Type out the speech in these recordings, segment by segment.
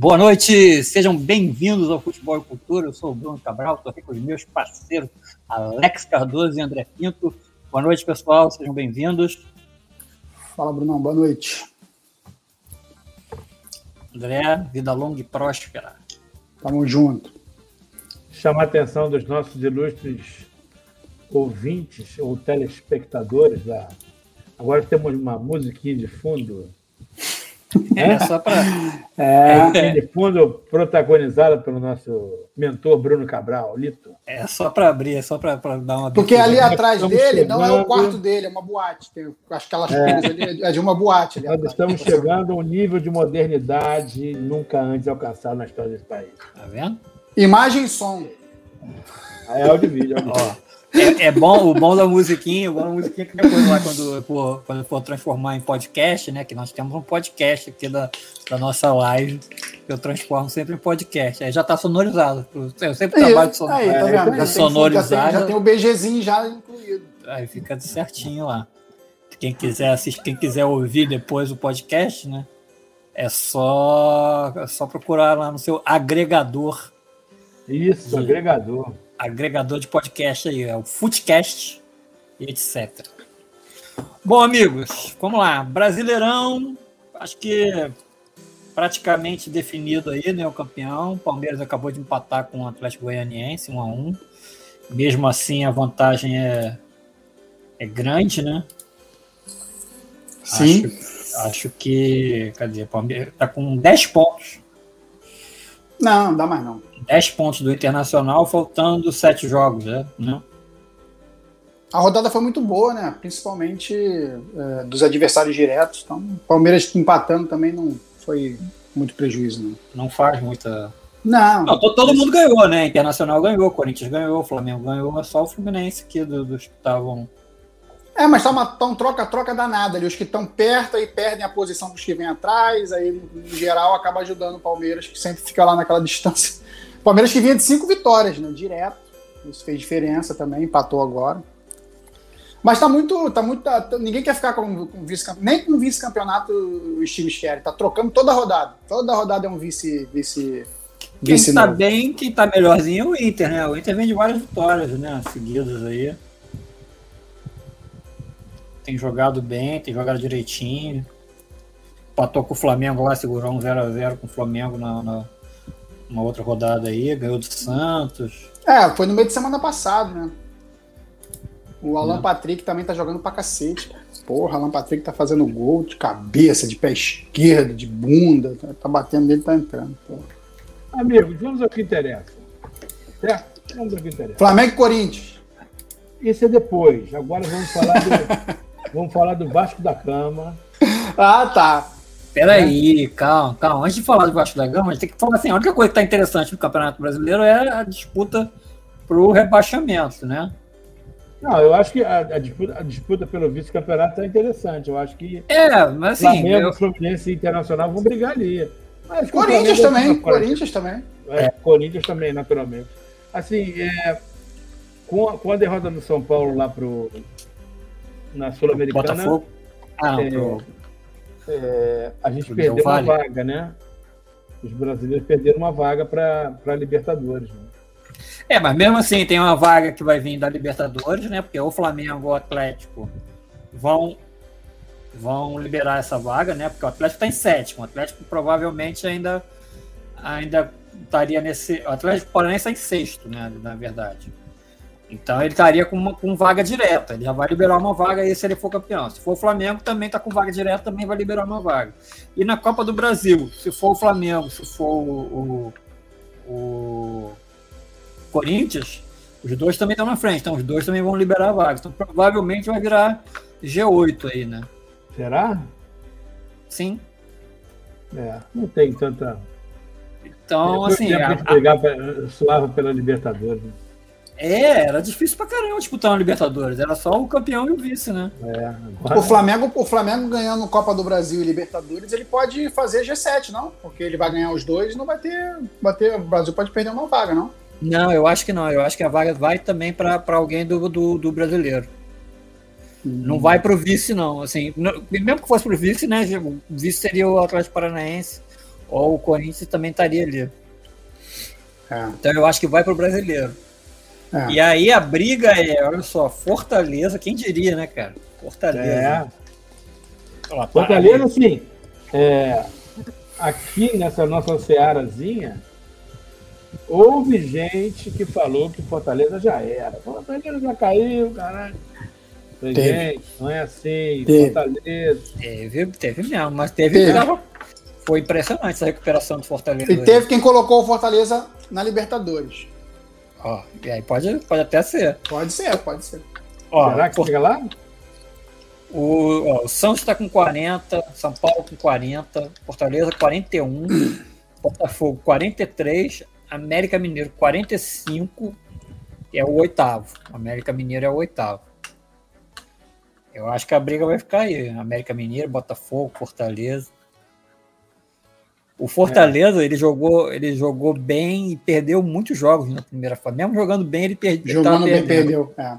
Boa noite, sejam bem-vindos ao Futebol e Cultura. Eu sou o Bruno Cabral, estou aqui com os meus parceiros Alex Cardoso e André Pinto. Boa noite, pessoal, sejam bem-vindos. Fala, Brunão, boa noite. André, vida longa e próspera. Tamo junto. Chamar a atenção dos nossos ilustres ouvintes ou telespectadores. Da... Agora temos uma musiquinha de fundo é, só para. É. é. De fundo, protagonizada pelo nosso mentor Bruno Cabral, Lito. É só para abrir, é só para dar uma. Porque ali atrás dele não é o quarto dele, é uma boate. Tem, acho que aquelas é. ali é de uma boate. Ali Nós atrás. estamos chegando a um nível de modernidade nunca antes alcançado na história desse país. Tá vendo? Imagem e som. É áudio e vídeo. Áudio. Ó. É, é, bom, o bom da musiquinha, o bom da musiquinha que depois lá, quando for, quando for transformar em podcast, né? Que nós temos um podcast aqui da, da nossa live, que eu transformo sempre em podcast. Aí já tá sonorizado. Eu sempre trabalho de son... aí, tá vendo? já sonorizado. Já tem, já tem o BGzinho já incluído. Aí fica certinho lá. Quem quiser assistir, quem quiser ouvir depois o podcast, né? É só, é só procurar lá no seu agregador. Isso, de... agregador agregador de podcast aí, é o Footcast e etc. Bom, amigos, vamos lá. Brasileirão, acho que praticamente definido aí, né? O campeão. O Palmeiras acabou de empatar com o Atlético Goianiense, 1 a 1 Mesmo assim, a vantagem é, é grande, né? Sim. Acho, acho que. Cadê? Palmeiras tá com 10 pontos. Não, não dá mais não. 10 pontos do Internacional, faltando 7 jogos, né? A rodada foi muito boa, né? Principalmente é, dos adversários diretos. Então, Palmeiras empatando também não foi muito prejuízo, não. Não faz muita. Não. não todo, mundo ganhou, né? Internacional ganhou, Corinthians ganhou, Flamengo ganhou, só o Fluminense aqui do, dos que estavam. É, mas tá uma tá um troca-troca danada ali. Os que estão perto aí perdem a posição dos que vêm atrás, aí, no geral, acaba ajudando o Palmeiras, que sempre fica lá naquela distância Palmeiras que vinha de cinco vitórias, né? Direto. Isso fez diferença também, empatou agora. Mas tá muito. Tá muito tá, ninguém quer ficar com, com vice-campeonato. Nem com vice-campeonato os times querem. Tá trocando toda a rodada. Toda a rodada é um vice. vice quem vice tá novo. bem, quem tá melhorzinho é o Inter, né? O Inter vem de várias vitórias, né? Seguidas aí. Tem jogado bem, tem jogado direitinho. Patou com o Flamengo lá, segurou um 0x0 com o Flamengo na, na uma outra rodada aí, ganhou do Santos. É, foi no meio de semana passado, né? O Alan é. Patrick também tá jogando pra cacete. Porra, Alan Patrick tá fazendo gol de cabeça, de pé esquerdo, de bunda. Tá batendo nele, tá entrando. Porra. Amigos, vamos ao que interessa. Certo? Vamos ao que interessa. Flamengo e Corinthians. Isso é depois. Agora vamos falar do, vamos falar do Vasco da Cama. Ah, tá. Peraí, calma, calma. Antes de falar do Vasco da Gama, a gente tem que falar assim: a única coisa que está interessante no Campeonato Brasileiro é a disputa para o rebaixamento, né? Não, eu acho que a, a, disputa, a disputa, pelo vice-campeonato está interessante. Eu acho que é, mas assim, Flamengo, eu... Fluminense e Internacional vão brigar ali. Mas Corinthians também, Corinthians também. É, Corinthians também, naturalmente. Assim, é, com, a, com a derrota do São Paulo lá pro, na Sul-Americana. Ah, não, é, pro é, a gente perdeu uma vaga, né? Os brasileiros perderam uma vaga para a Libertadores. Né? É, mas mesmo assim tem uma vaga que vai vir da Libertadores, né? Porque o Flamengo ou o Atlético vão vão liberar essa vaga, né? Porque o Atlético está em sétimo. O Atlético provavelmente ainda ainda estaria nesse. O Atlético Paranaense está em sexto, né? Na verdade. Então ele estaria com, uma, com vaga direta. Ele já vai liberar uma vaga aí se ele for campeão. Se for o Flamengo, também está com vaga direta, também vai liberar uma vaga. E na Copa do Brasil, se for o Flamengo, se for o, o, o Corinthians, os dois também estão na frente. Então os dois também vão liberar a vaga. Então provavelmente vai virar G8 aí, né? Será? Sim. É, não tem tanta. Então, assim. A, a... suava pela Libertadores. É, era difícil pra caramba disputar uma Libertadores. Era só o campeão e o vice, né? É, agora... o, Flamengo, o Flamengo ganhando Copa do Brasil e Libertadores, ele pode fazer G7, não? Porque ele vai ganhar os dois e não vai ter, vai ter. O Brasil pode perder uma vaga, não? Não, eu acho que não. Eu acho que a vaga vai também para alguém do, do, do brasileiro. Hum. Não vai para o vice, não. Assim, mesmo que fosse para o vice, né? O vice seria o Atlético Paranaense ou o Corinthians também estaria ali. É. Então eu acho que vai pro brasileiro. É. E aí a briga é, olha só, Fortaleza, quem diria, né, cara? Fortaleza. É. Ó, tá Fortaleza, assim, é, aqui nessa nossa searazinha, houve gente que falou que Fortaleza já era. Fortaleza já caiu, caralho. Falei, Teve. gente, não é assim, Teve. Fortaleza. Teve, teve mesmo, mas teve. Teve. Foi impressionante essa recuperação do Fortaleza. E teve quem colocou o Fortaleza na Libertadores. Ó, e aí pode, pode até ser. Pode ser, pode ser. Ó, Será que For- chega lá? o, ó, o Santos está com 40, São Paulo com 40, Fortaleza 41, Botafogo 43, América Mineiro 45, e é o oitavo. América Mineiro é o oitavo. Eu acho que a briga vai ficar aí. América Mineiro, Botafogo, Fortaleza. O Fortaleza, ele jogou, ele jogou bem e perdeu muitos jogos na primeira fase. Mesmo jogando bem, ele perdeu. Jogando bem, perdeu. É.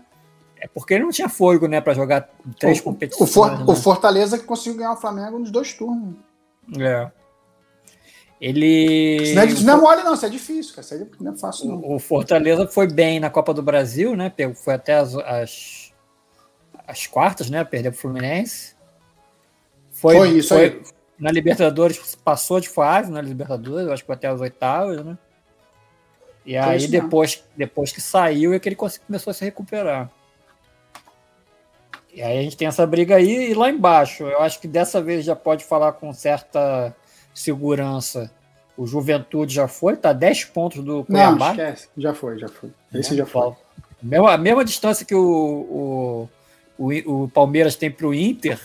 É porque ele não tinha fôlego, né, para jogar três O, competições. o, For- né? o Fortaleza que conseguiu ganhar o Flamengo nos dois turnos. É. Ele. Isso não é, isso não é mole, não. Isso é difícil, cara. Isso não é fácil, não. O, o Fortaleza foi bem na Copa do Brasil, né? Foi até as, as, as quartas, né? Perdeu pro Fluminense. Foi isso aí. Na Libertadores passou de fase na Libertadores, eu acho que até as oitavas, né? E aí depois, depois que saiu é que ele começou a se recuperar. E aí a gente tem essa briga aí e lá embaixo. Eu acho que dessa vez já pode falar com certa segurança. O Juventude já foi, tá 10 pontos do Não, Cuiabá. esquece. Já foi, já foi. Esse né? já foi. A mesma, a mesma distância que o, o, o, o Palmeiras tem para o Inter,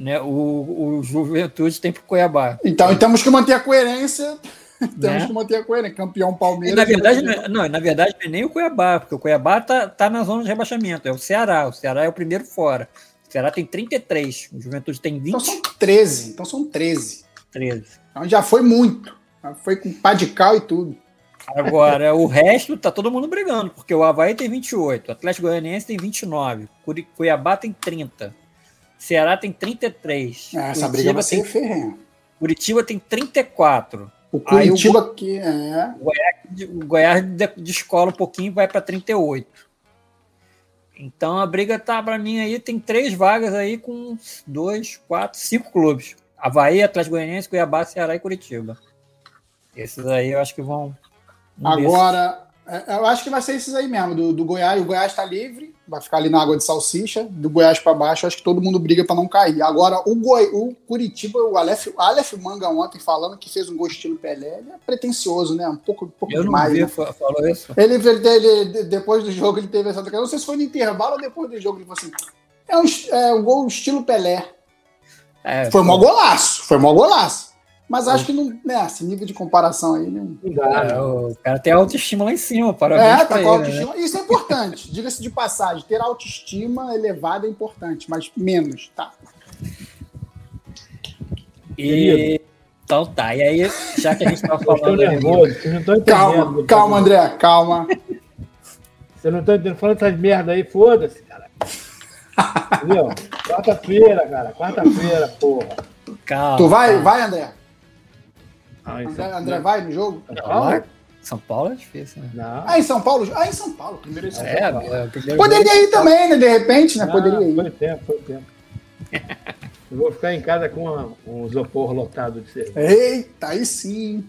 né? O, o Juventude tem para o Cuiabá. Então, e temos que manter a coerência. temos Né? que manter a coerência. Campeão E, Palmeiras. na verdade, não, é- não, na verdade, não é nem o Cuiabá, porque o Cuiabá tá, tá na zona de rebaixamento. É o Ceará. O Ceará é o primeiro fora. O Ceará tem 33, o Juventude tem Então são 23. 13. Então são 13. Então já foi muito. Já Foi com pá de cal e tudo. Agora, o resto tá todo mundo brigando, porque o Havaí tem 28, o Atlético Goianiense tem 29, Curi- Cuiabá tem 30, Ceará tem 33, É, essa briga vai ser ferrenha. Curitiba tem 34. O Aí o Curitiba aqui é. O Goiás de- descola um pouquinho e vai para 38. Então a briga tá para mim aí, tem três vagas aí com dois, quatro, cinco clubes. Havaí, Atlético Goianiense, Cuiabá, Ceará e Curitiba. Esses aí eu acho que vão. Agora, eu acho que vai ser esses aí mesmo. Do, do Goiás, o Goiás está livre, vai ficar ali na água de salsicha. Do Goiás para baixo, acho que todo mundo briga para não cair. Agora, o, Goi, o Curitiba, o Aleph, Aleph Manga ontem falando que fez um gol estilo Pelé, ele é pretencioso, né? Um pouco, um pouco Eu não demais. vi, né? fa- falou isso. Ele, ele, ele- depois do jogo, ele teve essa. Não sei se foi no intervalo ou depois do jogo, ele falou assim: é um, é um gol estilo Pelé. É, Foi mó golaço, foi mó golaço. Mas acho que não, né, esse nível de comparação aí, não. Dá, é, né? o cara tem autoestima lá em cima, parabéns É, tá com ele, autoestima. né? Isso é importante. Diga-se de passagem, ter autoestima elevada é importante, mas menos, tá? E... Então tá, e aí, já que a gente estou falando... nervoso, vocês não estão entendendo. Calma, calma, André, calma. Vocês não estão entendendo. Falando essas merda aí, foda-se, cara. Entendeu? Quarta-feira, cara. Quarta-feira, porra. Calma, Tu vai, calma. vai, André? Ah, isso- André, André vai no jogo? São Não, Paulo? São Paulo é difícil, né? Não. Ah, em São Paulo? Ah, em São Paulo. Primeiro em São É, Paulo. é, primeiro Poderia ir também, né? De repente, né? Não, Poderia ir. Foi tempo, foi tempo. Eu vou ficar em casa com uma- um isopor lotado de cerveja. Eita, aí sim.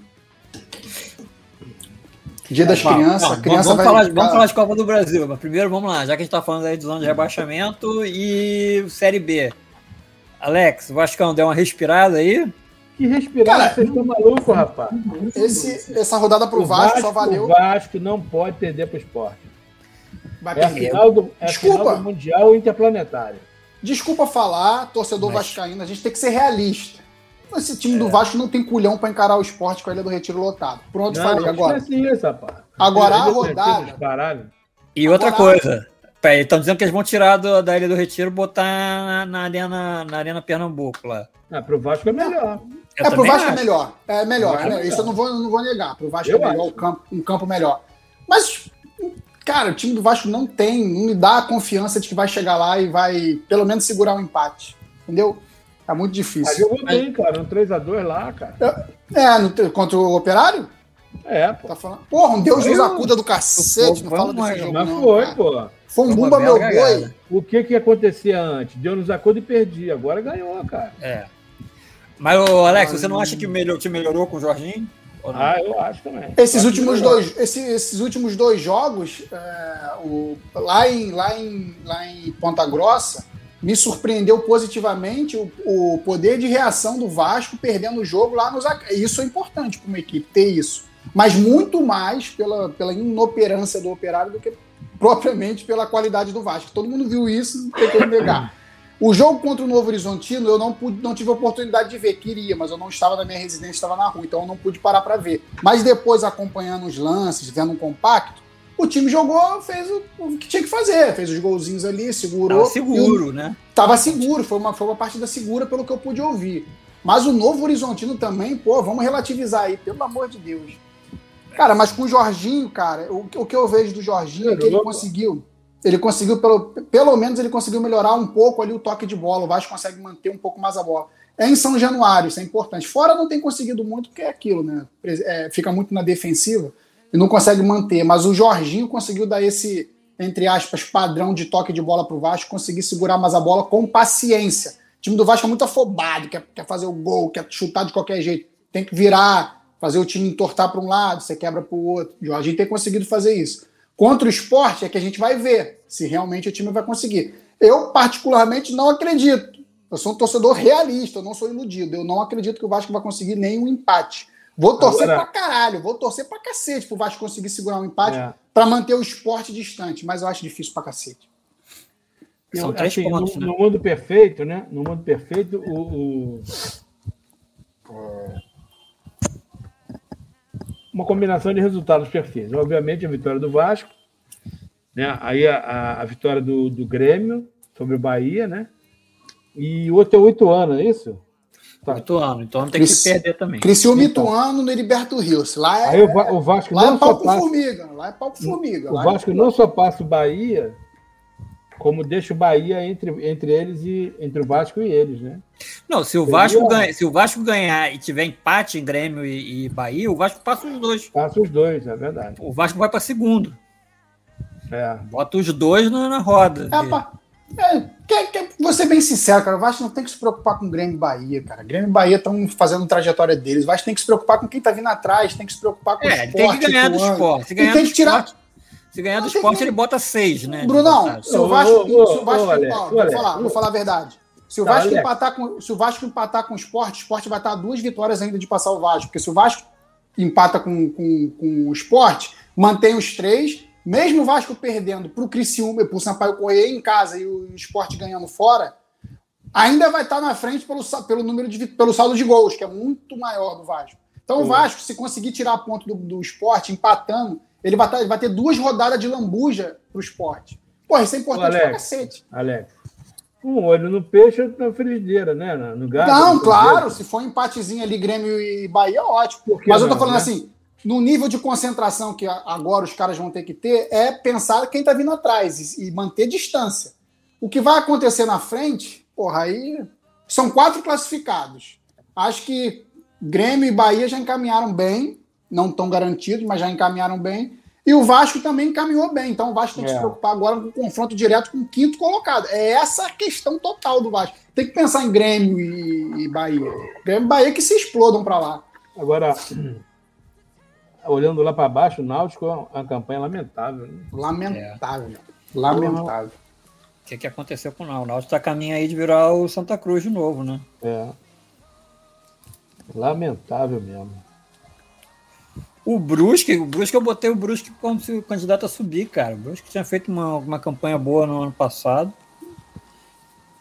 Dia das Não, crianças, não, criança vamos, vai. falar, vamos ficar- falar de Copa do Brasil, mas primeiro vamos lá, já que a gente tá falando aí de zona de rebaixamento e Série B. Alex, o Vascão deu uma respirada aí? Que respirar, Cara, vocês estão malucos, rapaz. Esse, essa rodada pro O Vasco, só valeu. O Vasco não pode perder pro esporte. Vai É perder. final do, é a Desculpa. final do Mundial Interplanetário. Desculpa falar, torcedor Mas- vascaíno, a gente tem que ser realista. Esse time do Vasco não tem culhão pra encarar o esporte com a Ilha do Retiro lotado. Pronto, Não, falei agora. isso, rapaz. Agora a rodada-. E outra Agora- coisa, peraí, estão dizendo que eles vão tirar do- da Ilha do Retiro e botar na, na arena, na arena Pernambuco lá. Ah, pro Vasco é melhor. Eu é, pro Vasco é acho. melhor. É melhor. É né? melhor. Isso eu não vou, eu não vou negar. Pro Vasco Eu é melhor, acho. o campo, um campo melhor. Mas, cara, o time do Vasco não tem, não me dá a confiança de que vai chegar lá e vai, pelo menos, segurar um empate. Entendeu? É muito Mas difícil. jogou bem, cara. Um 3x2 lá, cara. É, no- contra o Operário? É, pô. Tá falando. Porra, um Deus nos Eu- acuda do cacete, não Foi fala desse jogo, Mas não. foi, cara. pô. Foi um bumba meu boi. O que que acontecia antes? Deu nos acordos e perdia. Agora ganhou, cara. É. Mas, ô, Alex, você não acha que o melhor, time melhorou com o Jorginho? Ah, eu acho também. Esses acho últimos dois, esse- esses últimos dois jogos, é, o- lá, em, lá, em, lá em Ponta Grossa, me surpreendeu positivamente o, o poder de reação do Vasco perdendo o jogo lá nos. Isso é importante para uma equipe ter isso. Mas muito mais pela, pela inoperância do operário do que propriamente pela qualidade do Vasco. Todo mundo viu isso, não tem como negar. O jogo contra o Novo Horizontino eu não, pude, não tive a oportunidade de ver, queria, mas eu não estava na minha residência, estava na rua, então eu não pude parar para ver. Mas depois, acompanhando os lances, vendo um compacto, o time jogou, fez o, o que tinha que fazer, fez os golzinhos ali, segurou. Tava seguro, né? Tava seguro, foi uma, foi uma partida segura pelo que eu pude ouvir. Mas o Novo Horizontino também, pô, vamos relativizar aí, pelo amor de Deus. Cara, mas com o Jorginho, cara, o, o que eu vejo do Jorginho é que ele conseguiu. Ele conseguiu, pelo, pelo menos, ele conseguiu melhorar um pouco ali o toque de bola. O Vasco consegue manter um pouco mais a bola. É em São Januário, isso é importante. Fora não tem conseguido muito, porque é aquilo, né? É, fica muito na defensiva e não consegue manter. Mas o Jorginho conseguiu dar esse, entre aspas, padrão de toque de bola pro Vasco, conseguir segurar mais a bola com paciência. O time do Vasco é muito afobado, quer, quer fazer o gol, quer chutar de qualquer jeito. Tem que virar, fazer o time entortar para um lado, você quebra para o outro. O Jorginho tem conseguido fazer isso. Contra o esporte é que a gente vai ver se realmente o time vai conseguir. Eu, particularmente, não acredito. Eu sou um torcedor realista, eu não sou iludido. Eu não acredito que o Vasco vai conseguir nenhum empate. Vou torcer Agora- pra caralho, vou torcer pra cacete pro Vasco conseguir segurar um empate É. pra manter o esporte distante, mas eu acho difícil pra cacete. São Eu, três assim, pontos, no, né? no mundo perfeito, né? No mundo perfeito, o, o- uma combinação de resultados perfeitos. Obviamente, a vitória do Vasco, né? Aí a, a- a vitória do, do Grêmio sobre o Bahia, né? E o outro é oito anos, é isso? Tá. Oito anos, então tem que Cris- perder também. Criciúma Então. Ituano no Heriberto Rios. Lá é, Aí o, Va- o Vasco lá é não só pau com passa, formiga. Lá é pau com formiga. o lá é- Vasco não só passa o Bahia, como deixa o Bahia entre, entre eles e entre o Vasco e eles, né? Não, se o, Seria- Vasco ganha, se o Vasco ganhar e tiver empate em Grêmio e, e Bahia, o Vasco passa os dois. Passa os dois, é verdade. O Vasco vai para segundo. É. Bota os dois na, na roda. É, pá, é, quer, quer, vou ser bem sincero, cara. O Vasco não tem que se preocupar com o Grêmio e Bahia, cara. Grêmio e Bahia estão fazendo trajetória deles. O Vasco tem que se preocupar com quem tá vindo atrás, tem que se preocupar com o É, ele esporte. tem que ganhar do esporte. Ganhar tem do que tirar- esporte, se ganhar do esporte, que- ele bota seis, né? Brunão, se o Vasco. ô, ô, se o Vasco ô, vou falar, ô. vou falar a verdade. Se o Tá, Vasco, empatar com, se o Vasco empatar com o esporte, o esporte vai estar a duas vitórias ainda de passar o Vasco. Porque se o Vasco empata com, com, com o esporte, mantém os três. Mesmo o Vasco perdendo para o Criciúma para o Sampaio Correia em casa e o esporte ganhando fora, ainda vai estar na frente pelo, pelo número de pelo saldo de gols, que é muito maior do Vasco. Então o. Vasco, se conseguir tirar ponto do, do esporte, empatando, ele vai, tá- ele vai ter duas rodadas de lambuja pro esporte. Porra, isso é importante Ô, pra Alex. cacete. Alex. Um olho no peixe, outro na frigideira, né? No, gado. Não, claro, se for um empatezinho ali, Grêmio e Bahia, ótimo. Por que Mas eu tô não, falando né? assim, no nível de concentração que agora os caras vão ter que ter, é pensar quem tá vindo atrás e manter distância. O que vai acontecer na frente, porra, aí são quatro classificados. Acho que Grêmio e Bahia já encaminharam bem, não estão garantidos, mas já encaminharam bem. E o Vasco também encaminhou bem. Então o Vasco tem que É. se preocupar agora com o confronto direto com o quinto colocado. É essa a questão total do Vasco. Tem que pensar em Grêmio e, e Bahia. Grêmio e Bahia que se explodam para lá. Agora, olhando lá para baixo, o Náutico é uma campanha lamentável. Né? Lamentável. Lamentável. O que, que aconteceu com o Náutico? O Náutico tá a caminho aí de virar o Santa Cruz de novo, né? É. Lamentável mesmo. O Brusque, o Brusque eu botei o Brusque como se o candidato a subir, cara. O Brusque tinha feito uma, uma campanha boa no ano passado.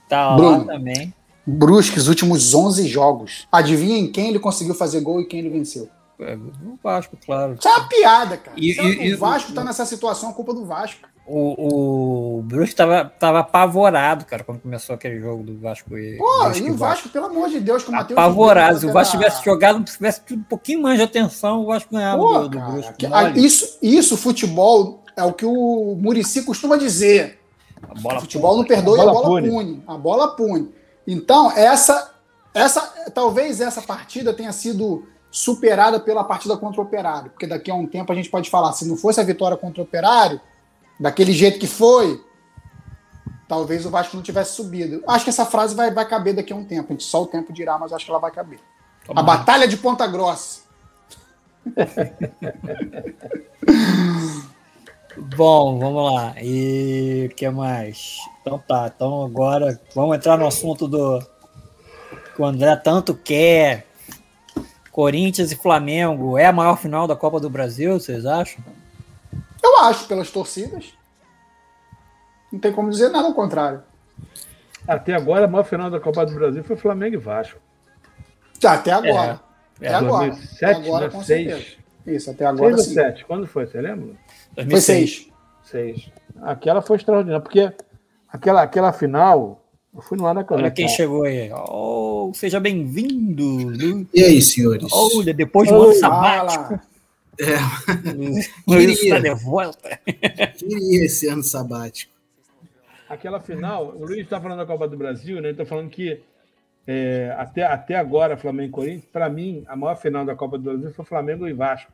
Tá Bruno. lá também. Brusque, os últimos 11 jogos. Adivinhem quem ele conseguiu fazer gol e quem ele venceu. É, O Vasco, claro. Isso é uma piada, cara. E- Se e- o e- Vasco tá nessa situação, é culpa do Vasco. O, o Brusque tava, tava apavorado, cara, quando começou aquele jogo do Vasco e. Pô, Brusque e o Vasco, pelo amor de Deus, que o Matheus. Apavorado. Se o Vasco tivesse jogado, se tivesse tido um pouquinho mais de atenção, o Vasco ganhava Pô, do, do cara, Brusque. que- a- isso, isso, futebol, é o que o Murici costuma dizer. A bola O futebol não perdoa e a A bola bola pune. pune. A bola pune. Então, essa essa, talvez essa partida tenha sido superada pela partida contra o Operário, porque daqui a um tempo a gente pode falar, se não fosse a vitória contra o Operário, daquele jeito que foi, talvez o Vasco não tivesse subido. Acho que essa frase vai, vai caber daqui a um tempo, a gente só o tempo dirá, mas acho que ela vai caber. A Batalha de Ponta Grossa. Bom, vamos lá. E o que mais? Então tá, então agora vamos entrar no assunto do que o André tanto quer. Corinthians e Flamengo é a maior final da Copa do Brasil, vocês acham? Acho, pelas torcidas. Não tem como dizer nada ao contrário. Até agora, a maior final da Copa do Brasil foi Flamengo e Vasco. Até agora. É, até agora. 2007, até agora, né? com Seis. certeza. Isso, até agora? Quando foi? Você lembra? Foi seis. Seis. Aquela foi extraordinária, porque aquela, aquela final, eu fui no ar da Olha quem chegou aí. Oh, seja bem-vindo. E aí, senhores? Olha, depois de um ano sabático. Luiz Queria. está de volta. Queria esse ano sabático. Aquela final, o Luiz está falando da Copa do Brasil, né? Ele está falando que é, até, até agora, Flamengo e Corinthians, para mim, a maior final da Copa do Brasil foi Flamengo e Vasco,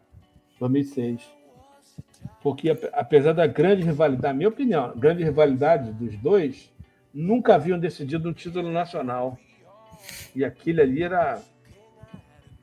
2006. Porque, ap- apesar da grande rivalidade, na minha opinião, grande rivalidade dos dois, nunca haviam decidido um título nacional. E aquele ali era,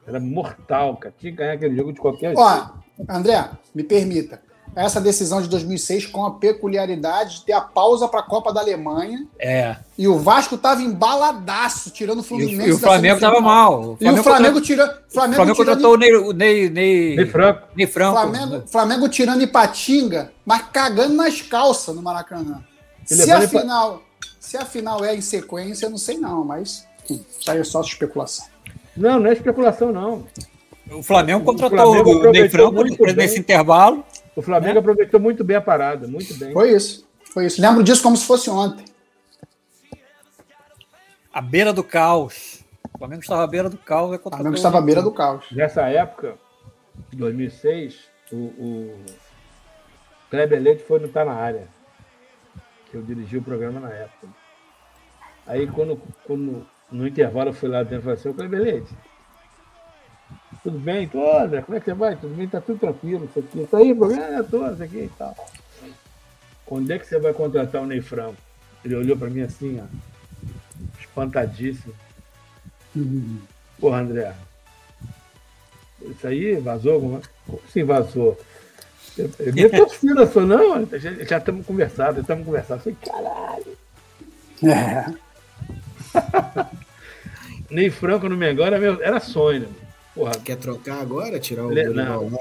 era mortal, cara. Tinha que ganhar aquele jogo de qualquer jeito. Ó, André, me permita. Essa decisão de 2006 com a peculiaridade de ter a pausa para a Copa da Alemanha É. e o Vasco tava embaladaço, tirando o E Fluminense. o, e o Flamengo estava mal. E o Flamengo tirando. contra- Flamengo, o Flamengo tirando contratou o Ney, o Ney, Ney, Ney Franco. Ney Franco. Flamengo, Flamengo tirando Ipatinga, mas cagando nas calças no Maracanã. E Se a, final, se a final é em sequência, eu não sei não, mas isso aí é só especulação. Não, não é especulação, não. O Flamengo O contratou Flamengo o Ney aproveitou Franco nesse intervalo. O Flamengo aproveitou muito bem a parada, muito bem. Foi isso. Foi isso. Lembro disso como se fosse ontem. À beira do caos. O Flamengo estava à beira do caos. é O Flamengo estava à beira do caos. Nessa época, em 2006, o, o Kleber Leite foi no Tá Na Área, que eu dirigi o programa na época. Aí, quando, quando no intervalo eu fui lá dentro e falei assim, ô Kleber Leite, tudo bem? Tô, André, como é que você vai? Tudo bem? Tá tudo tranquilo, isso aqui. Tá aí, programa? É, tô, isso aqui e tal. Quando é que você vai contratar o Ney Franco? Ele olhou pra mim assim, ó, espantadíssimo. Porra, André, isso aí vazou? alguma- Como assim vazou? Eu, eu nem tô filho, sou, não, já estamos conversando, estamos conversando. Eu falei, caralho. É. Ney Franco no Mengão era, meu, era sonho, né? Porra, Quer trocar agora? Tirar o Le- não.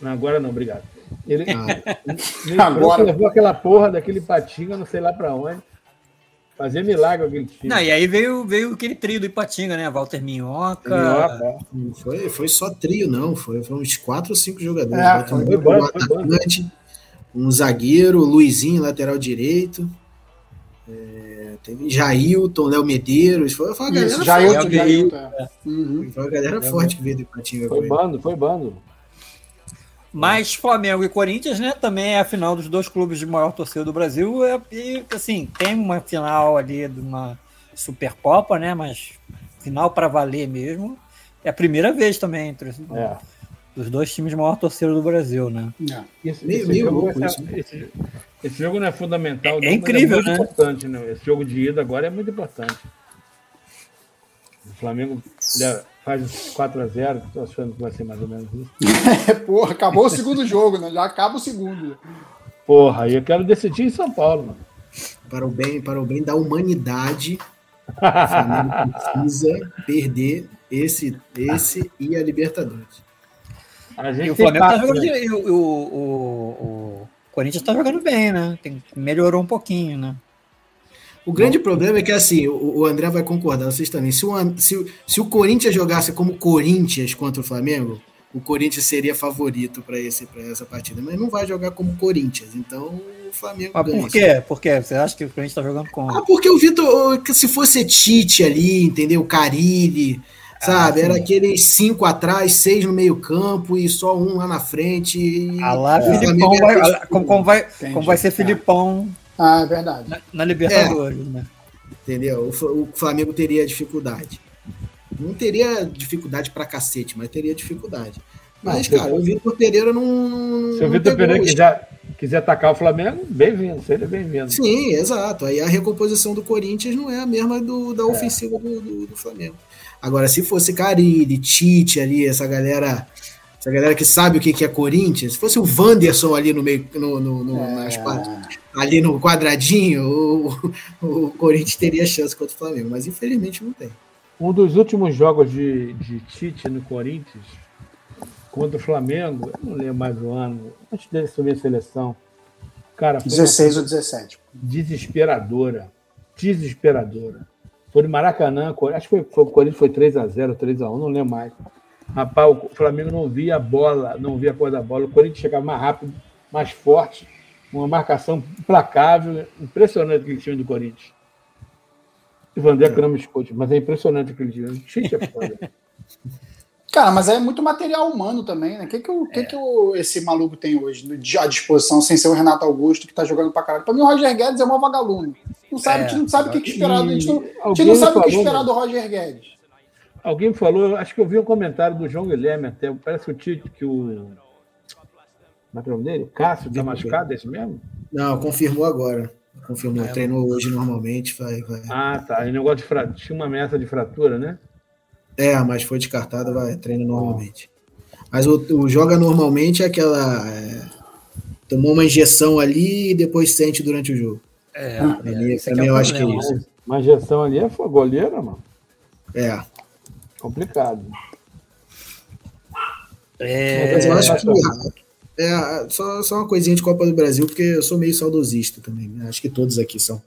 não, agora não, obrigado. Ele, Ah, Ney Agora. Franco levou aquela porra daquele patinga, não sei lá pra onde. Fazia milagre aquele time. Não, e aí veio, veio aquele trio do Ipatinga, né? Walter Minhoca. Minhoca. não foi, foi só trio, não. Foi, foram uns quatro ou cinco jogadores. É, foi um bom, um atacante, um zagueiro, Luizinho, lateral direito. É, teve Jailton, Léo Medeiros. Foi, foi uma galera Isso, forte. Jailton, forte. Jailton. é. Uhum. Foi uma galera forte que veio do Ipatinga. Foi bando, foi bando. Mas Flamengo e Corinthians, né? Também é a final dos dois clubes de maior torcida do Brasil. É, e, assim, tem uma final ali de uma Supercopa, né? Mas final para valer mesmo. É a primeira vez também entre os, É. os dois times maior torcida do Brasil, né? É. Esse, Meio- esse meio jogo, louco vai isso, ser- né? esse, esse jogo não é fundamental, É- é incrível, muito né? importante, né? Esse jogo de ida agora é muito importante. O Flamengo faz 4x0, estou achando que vai ser mais ou menos isso. É, porra, acabou o segundo jogo, né? Já acaba o segundo. Porra, aí eu quero decidir em São Paulo, mano. Para o bem, para o bem da humanidade, o Flamengo precisa perder esse, esse e a Libertadores. A gente E o Flamengo tá papo, jogando. né? de- o, o, o, o Corinthians tá jogando bem, né? Tem, melhorou um pouquinho, né? O grande problema é que, assim, o, o André vai concordar, vocês também. Se o, se, o- se o Corinthians jogasse como Corinthians contra o Flamengo, o Corinthians seria favorito para essa partida. Mas não vai jogar como Corinthians, então o Flamengo Mas ganha. por quê? Por quê? Você acha que o Corinthians tá jogando com. Ah, porque o Vitor, se fosse Tite ali, entendeu? Carilli, sabe? Era aqueles cinco atrás, seis no meio campo e só um lá na frente. e- Ah lá, o Flamengo Filipão vai, como, como vai, Entendi. como vai ser Filipão Ah, é verdade. na, na Libertadores, né? Entendeu? O O Flamengo teria dificuldade. Não teria dificuldade pra cacete, mas teria dificuldade. Mas, Não, cara, o Vitor Pereira não. não Se o Vitor Pereira os- quiser, quiser atacar o Flamengo, bem-vindo, seja bem-vindo. Sim, exato. Aí a recomposição do Corinthians não é a mesma do, É. da ofensiva do, do, do Flamengo. Agora, se fosse Carilli, Tite ali, essa galera. Essa galera que sabe o que, é Corinthians, se fosse o Wanderson ali no meio, no, no, no- É. nas ali no quadradinho, o, o Corinthians teria chance contra o Flamengo, mas infelizmente não tem. Um dos últimos jogos de, de Tite no Corinthians, contra o Flamengo, eu não lembro mais o ano, antes dele assumir a seleção. Cara, foi uma 16 ou 17. desesperadora. Desesperadora. Foi no Maracanã, acho que foi, foi, o Corinthians foi 3x0, 3x1, não lembro mais. Rapaz, o Flamengo não via a bola, não via a cor da bola. O Corinthians chegava mais rápido, mais forte, uma marcação implacável. Impressionante aquele time do Corinthians. O Vandeco não me escute, mas é impressionante aquele time. Tite é foda. Cara, mas é muito material humano também, né? O que, que, o, que, que o, esse maluco tem hoje à disposição, sem ser o Renato Augusto, que tá jogando pra caralho? Pra mim, o Roger Guedes é um vagalume. Não sabe, É, a gente não sabe o que, que esperar. A gente não, a gente não sabe o que falou, esperar do Roger Guedes. Alguém me falou, acho que eu vi um comentário do João Guilherme até, parece o Tite que o. Como é é o nome dele? O Cássio tá machucado, é esse mesmo? Não, confirmou agora. Confirmou, treinou hoje normalmente. Vai, vai. Ah, tá. E negócio de fra... tinha uma ameaça de fratura, né? É, mas foi descartado, vai, treina normalmente. Mas o, o joga normalmente é aquela. é, tomou uma injeção ali e depois sente durante o jogo. É, Ali, aqui também é eu acho que é isso. Uma injeção ali é goleira, mano. É. Complicado. É, Mas eu acho que. É, só, só uma coisinha de Copa do Brasil, porque eu sou meio saudosista também. Acho que todos aqui são.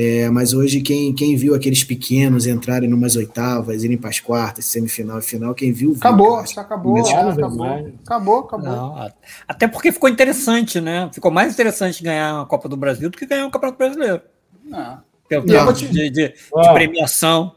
É, mas hoje, quem, quem viu aqueles pequenos entrarem numas oitavas, irem para as quartas, semifinal e final, quem viu, viu. Acabou, cara. acho que acabou. Acabou. acabou, acabou. Não, até porque ficou interessante, né? Ficou mais interessante ganhar uma Copa do Brasil do que ganhar um Campeonato Brasileiro. Não. Pelo E eu tempo de, de- de Ó. premiação,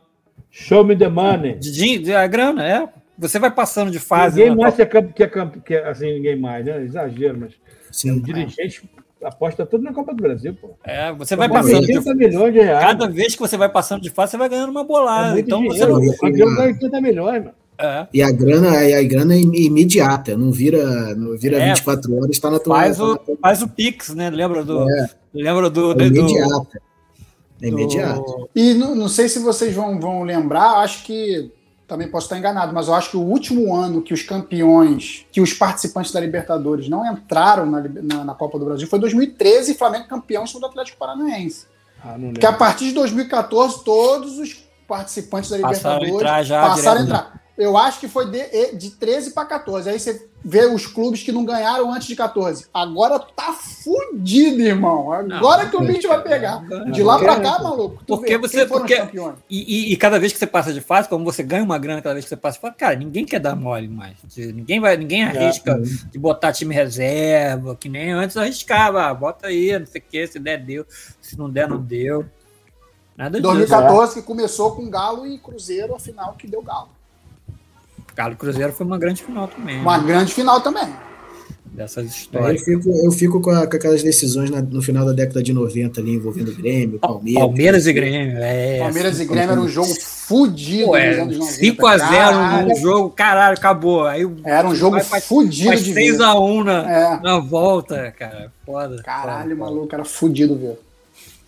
Show me the money. de, de, de- a grana, é. Você vai passando de fase. ninguém na mais é, que é que é, assim, ninguém mais, né? Exagero, mas Sim, o dirigente aposta tudo na Copa do Brasil, pô. É, você vai passando de 80 milhões de reais. Cada vez que você vai passando de fase, você vai ganhando uma É bolada. muito então você dinheiro. não. O Flamengo ganha 80 milhões, mano. É, E a grana, a grana é imediata, não vira, não vira É, 24 horas, está na tua. faz, tá o, na tua- faz o Pix, né? Lembra do. É. Lembra do. é do, do-. É imediata. do- E não, não sei se vocês vão, vão lembrar, acho que também posso estar enganado, mas eu acho que o último ano que os campeões, que os participantes da Libertadores não entraram na, na- na Copa do Brasil foi 2013, Flamengo campeão cima do Atlético Paranaense. Ah, Que a partir de 2014, todos os participantes da Passaram a Libertadores entrar já passaram a direto. entrar. Eu acho que foi de, de 13 para 14. Aí você vê os clubes que não ganharam antes de 14. Agora tá fudido, irmão. Agora que o bicho vai pegar. De lá pra cá, maluco. Porque vê, você- porque-? E, e- e cada vez que você passa de fase, como você ganha uma grana cada vez que você passa de fase, cara, ninguém quer dar mole mais. Ninguém, vai, ninguém arrisca de botar time reserva, que nem antes arriscava. Ah, bota aí, não sei o que, se der, deu. Se não der, não deu. Nada disso. 2014 que começou com Galo e Cruzeiro, a final que deu Galo. Galo Cruzeiro foi uma grande final também. Uma né? grande final também. Dessas Aí Eu histórias. fico, eu fico com, a- com aquelas decisões na- no final da década de 90 ali, envolvendo Grêmio, Palmeiras. Palmeiras e Grêmio. É, Palmeiras e Grêmio era um jogo fudido é, anos 90. 5x0 Caralho. no jogo, caralho, acabou. Aí Era um jogo faz- fudido faz de ver. 6x1 na, É. na volta, cara. Foda. Caralho, foda, maluco, era fudido foda.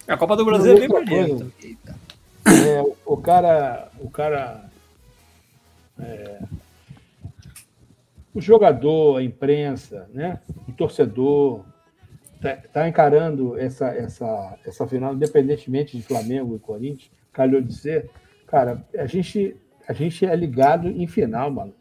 A Copa do Brasil é bem coisa. É, o- o cara. O cara. é, o jogador, a imprensa, né? o torcedor, está tá encarando essa, essa, essa final, independentemente de Flamengo e Corinthians, calhou de ser. Cara, a gente, a gente é ligado em final, mano.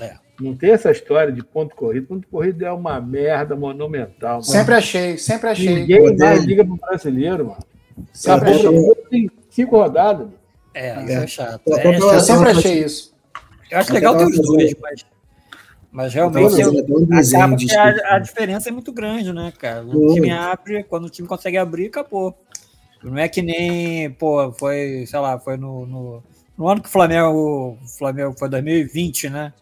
É. Não tem essa história de ponto corrido. Ponto corrido é uma merda monumental. mano. Sempre achei, sempre achei. Ninguém Pô, mais liga pro brasileiro, mano. Sempre Acabou, achei. tem cinco rodadas. É, isso É. é chato. É, é Eu sempre achei isso. Eu acho legal ter os dois, mas, mas realmente fazendo eu, de que a, a diferença é muito grande, né, cara? O time abre, quando o time consegue abrir, acabou. Não é que nem, pô, foi, sei lá, foi no, no, no ano que o Flamengo, o Flamengo foi 2020, né?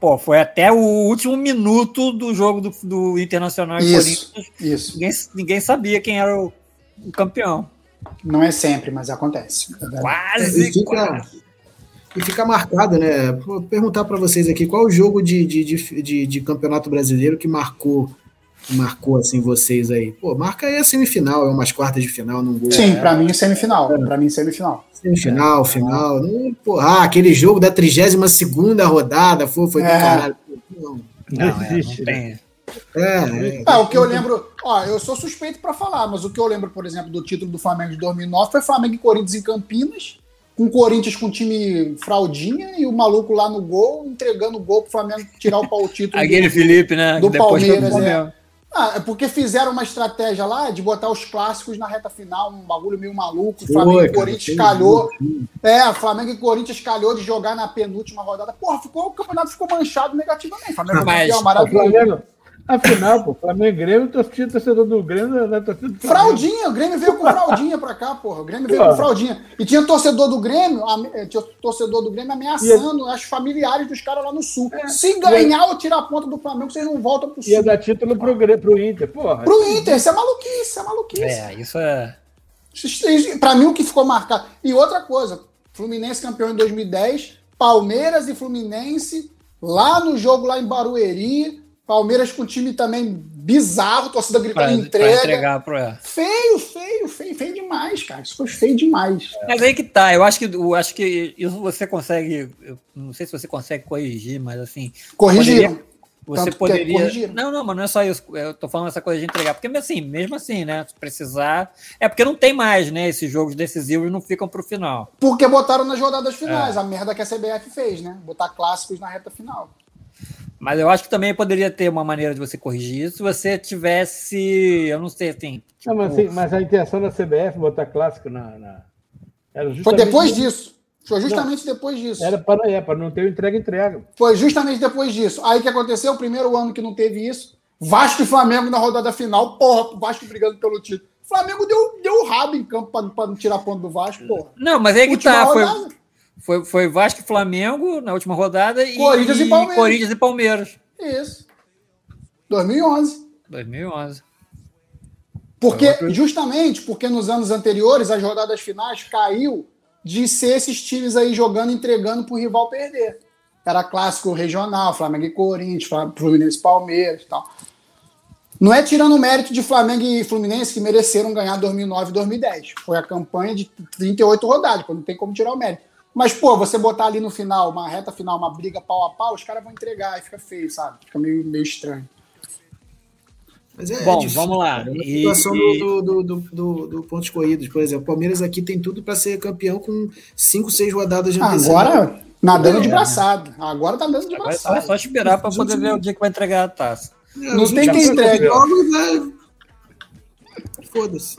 Pô, foi até o último minuto do jogo do, do Internacional e Isso, Corinthians. isso. Ninguém, ninguém sabia quem era o, o campeão. Não é sempre, mas acontece. Quase, E fica- quase. E fica marcado, né? Vou perguntar para vocês aqui, qual o jogo de, de, de, de, de campeonato brasileiro que marcou que marcou assim vocês aí? Pô, marca aí a semifinal, é umas quartas de final num gol. Sim, para mim semifinal. É. Para mim semifinal. Semifinal, é. final. Não, pô, ah, aquele jogo da 32 segunda rodada foi, foi é. do caralho. Não, não, não existe. Não tem. É, é. Ah, o que eu lembro, ó, eu sou suspeito para falar, mas o que eu lembro, por exemplo, do título do Flamengo de 2009 foi Flamengo e Corinthians em Campinas, com o Corinthians com time fraldinha e o maluco lá no gol, entregando o gol pro Flamengo tirar o, título. Aquele do, Felipe, né? Do Palmeiras, é. Ah, é porque fizeram uma estratégia lá de botar os clássicos na reta final, um bagulho meio maluco. Flamengo e Corinthians calhou. É, Flamengo e Corinthians calhou de jogar na penúltima rodada. Porra, ficou, o campeonato ficou manchado negativamente. Flamengo Mas, campeão, maravilhoso. Afinal, pô, Flamengo e Grêmio, torcida torcedor do Grêmio na torcida do Fraldinha, o Grêmio veio com fraldinha pra cá, porra. O Grêmio veio com fraldinha. E tinha torcedor do Grêmio, eh, tinha torcedor do Grêmio ameaçando as familiares dos caras lá no sul. É. Se ganhar ou tirar a ponta do Flamengo, vocês não voltam pro sul. Ia dar título pro, pro Inter, porra. Pro Inter, isso é maluquice, isso é maluquice. É, isso é. Pra mim, o que ficou marcado. E outra coisa, Fluminense campeão em 2010, Palmeiras e Fluminense, lá no jogo lá em Barueri Palmeiras com time também bizarro, torcida gritando pra, entrega. Pra entregar pro... É. Feio, feio, feio, feio demais, cara. Isso foi feio demais. Mas aí que tá, eu acho que eu acho que isso você consegue. não sei se você consegue corrigir, mas assim. Corrigiram. Você Tanto poderia. Não, não, mas não é só isso. Eu tô falando essa coisa de entregar. Porque, assim, mesmo assim, né? Se precisar. É porque não tem mais, né? Esses jogos decisivos não ficam pro final. Porque botaram nas rodadas finais. É. A merda que a CBF fez, né? Botar clássicos na reta final. Mas eu acho que também poderia ter uma maneira de você corrigir isso se você tivesse, eu não sei, assim. Tipo... Não, mas, assim, mas, a intenção da CBF botar clássico na. na... Foi depois disso. Foi justamente não, depois disso. Era para, é, para não ter entrega-entrega. Foi justamente depois disso. Aí que aconteceu? O primeiro ano que não teve isso. Vasco e Flamengo na rodada final. Porra, Vasco brigando pelo título. O Flamengo deu, deu o rabo em campo para não tirar ponto do Vasco, porra. Não, mas aí que tá. Foi, foi, foi Vasco e Flamengo na última rodada e Corinthians e, Palmeiras. Corinthians e Palmeiras. Isso. 2011. 2011. Porque, justamente porque nos anos anteriores, as rodadas finais caiu de ser esses times aí jogando, entregando para o rival perder. Era clássico regional, Flamengo e Corinthians, Fluminense e Palmeiras e tal. Não é tirando o mérito de Flamengo e Fluminense que mereceram ganhar 2009 e 2010. Foi a campanha de 38 rodadas, não tem como tirar o mérito. Mas, pô, você botar ali no final, uma reta final, uma briga pau a pau, os caras vão entregar e fica feio, sabe? Fica meio, meio estranho. Mas é, Bom, é vamos lá. É a situação e... do, do, do, do, do pontos corridos, por exemplo. O Palmeiras aqui tem tudo para ser campeão com 5 6 rodadas de Agora, nadando de braçada. Agora tá andando de braçada. É só esperar para poder ver o dia que vai entregar a taça. Não, não tem quem entregue. Foda-se.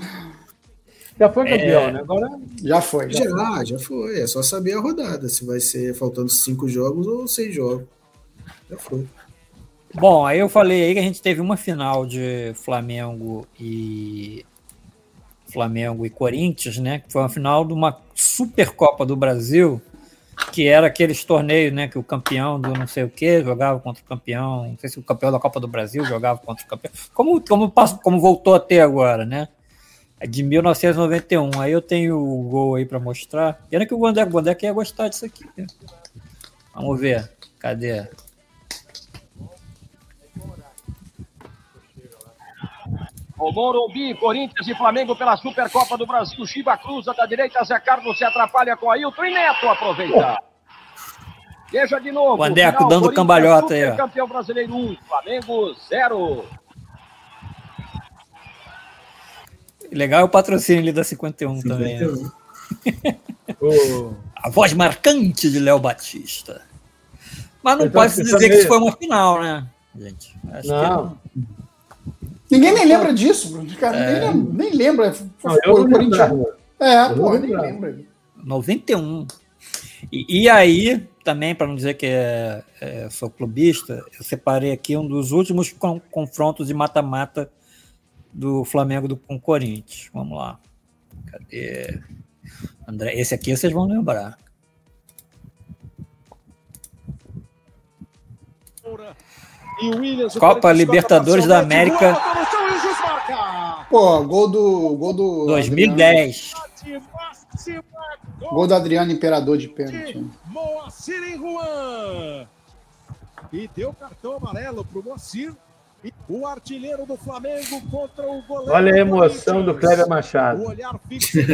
Já foi campeão, é... né? Agora. Já foi. Já, já, já, foi. É só saber a rodada. Se vai ser faltando cinco jogos ou seis jogos. Já foi. Bom, aí eu falei aí que a gente teve uma final de Flamengo e. Flamengo e Corinthians, né? Que foi uma final de uma Supercopa do Brasil, que era aqueles torneios, né? Que o campeão do não sei o que jogava contra o campeão, não sei se o campeão da Copa do Brasil jogava contra o campeão. Como, como, como voltou até agora, né? É de 1991. Aí eu tenho o gol aí para mostrar. Pena que o Gondé, o Gondé ia gostar disso aqui. Né? Vamos ver. Cadê? O Morumbi, Corinthians e Flamengo pela Supercopa do Brasil. Chiva cruza da direita, Zé Carlos se atrapalha com Ailton e Neto aproveita. Veja de novo. O Andeco dando cambalhota aí. Ó. Campeão brasileiro 1, Flamengo 0. Legal é o patrocínio ali da 51, 51. também. Né? A voz marcante de Léo Batista. Mas não pode se dizer que isso foi uma final, né, gente? Acho não. Que Ninguém nem lembra disso, Bruno. Cara, é... nem, nem lembra. Não, eu não Corinthians. É, pô, nem lembra. 91. E, e aí, também, para não dizer que é, é, sou clubista, eu separei aqui um dos últimos confrontos de mata-mata do Flamengo do, com o Corinthians. Vamos lá. Cadê? André, esse aqui vocês vão lembrar. Copa Libertadores da América. Pô, gol do. Gol do 2010. Adriano. Gol do Adriano Imperador de pênalti. Moacir em Juan. E deu cartão amarelo pro Moacir. O artilheiro do Flamengo contra o goleiro. Olha a emoção do Corinthians. Kleber O Machado. olhar fixo.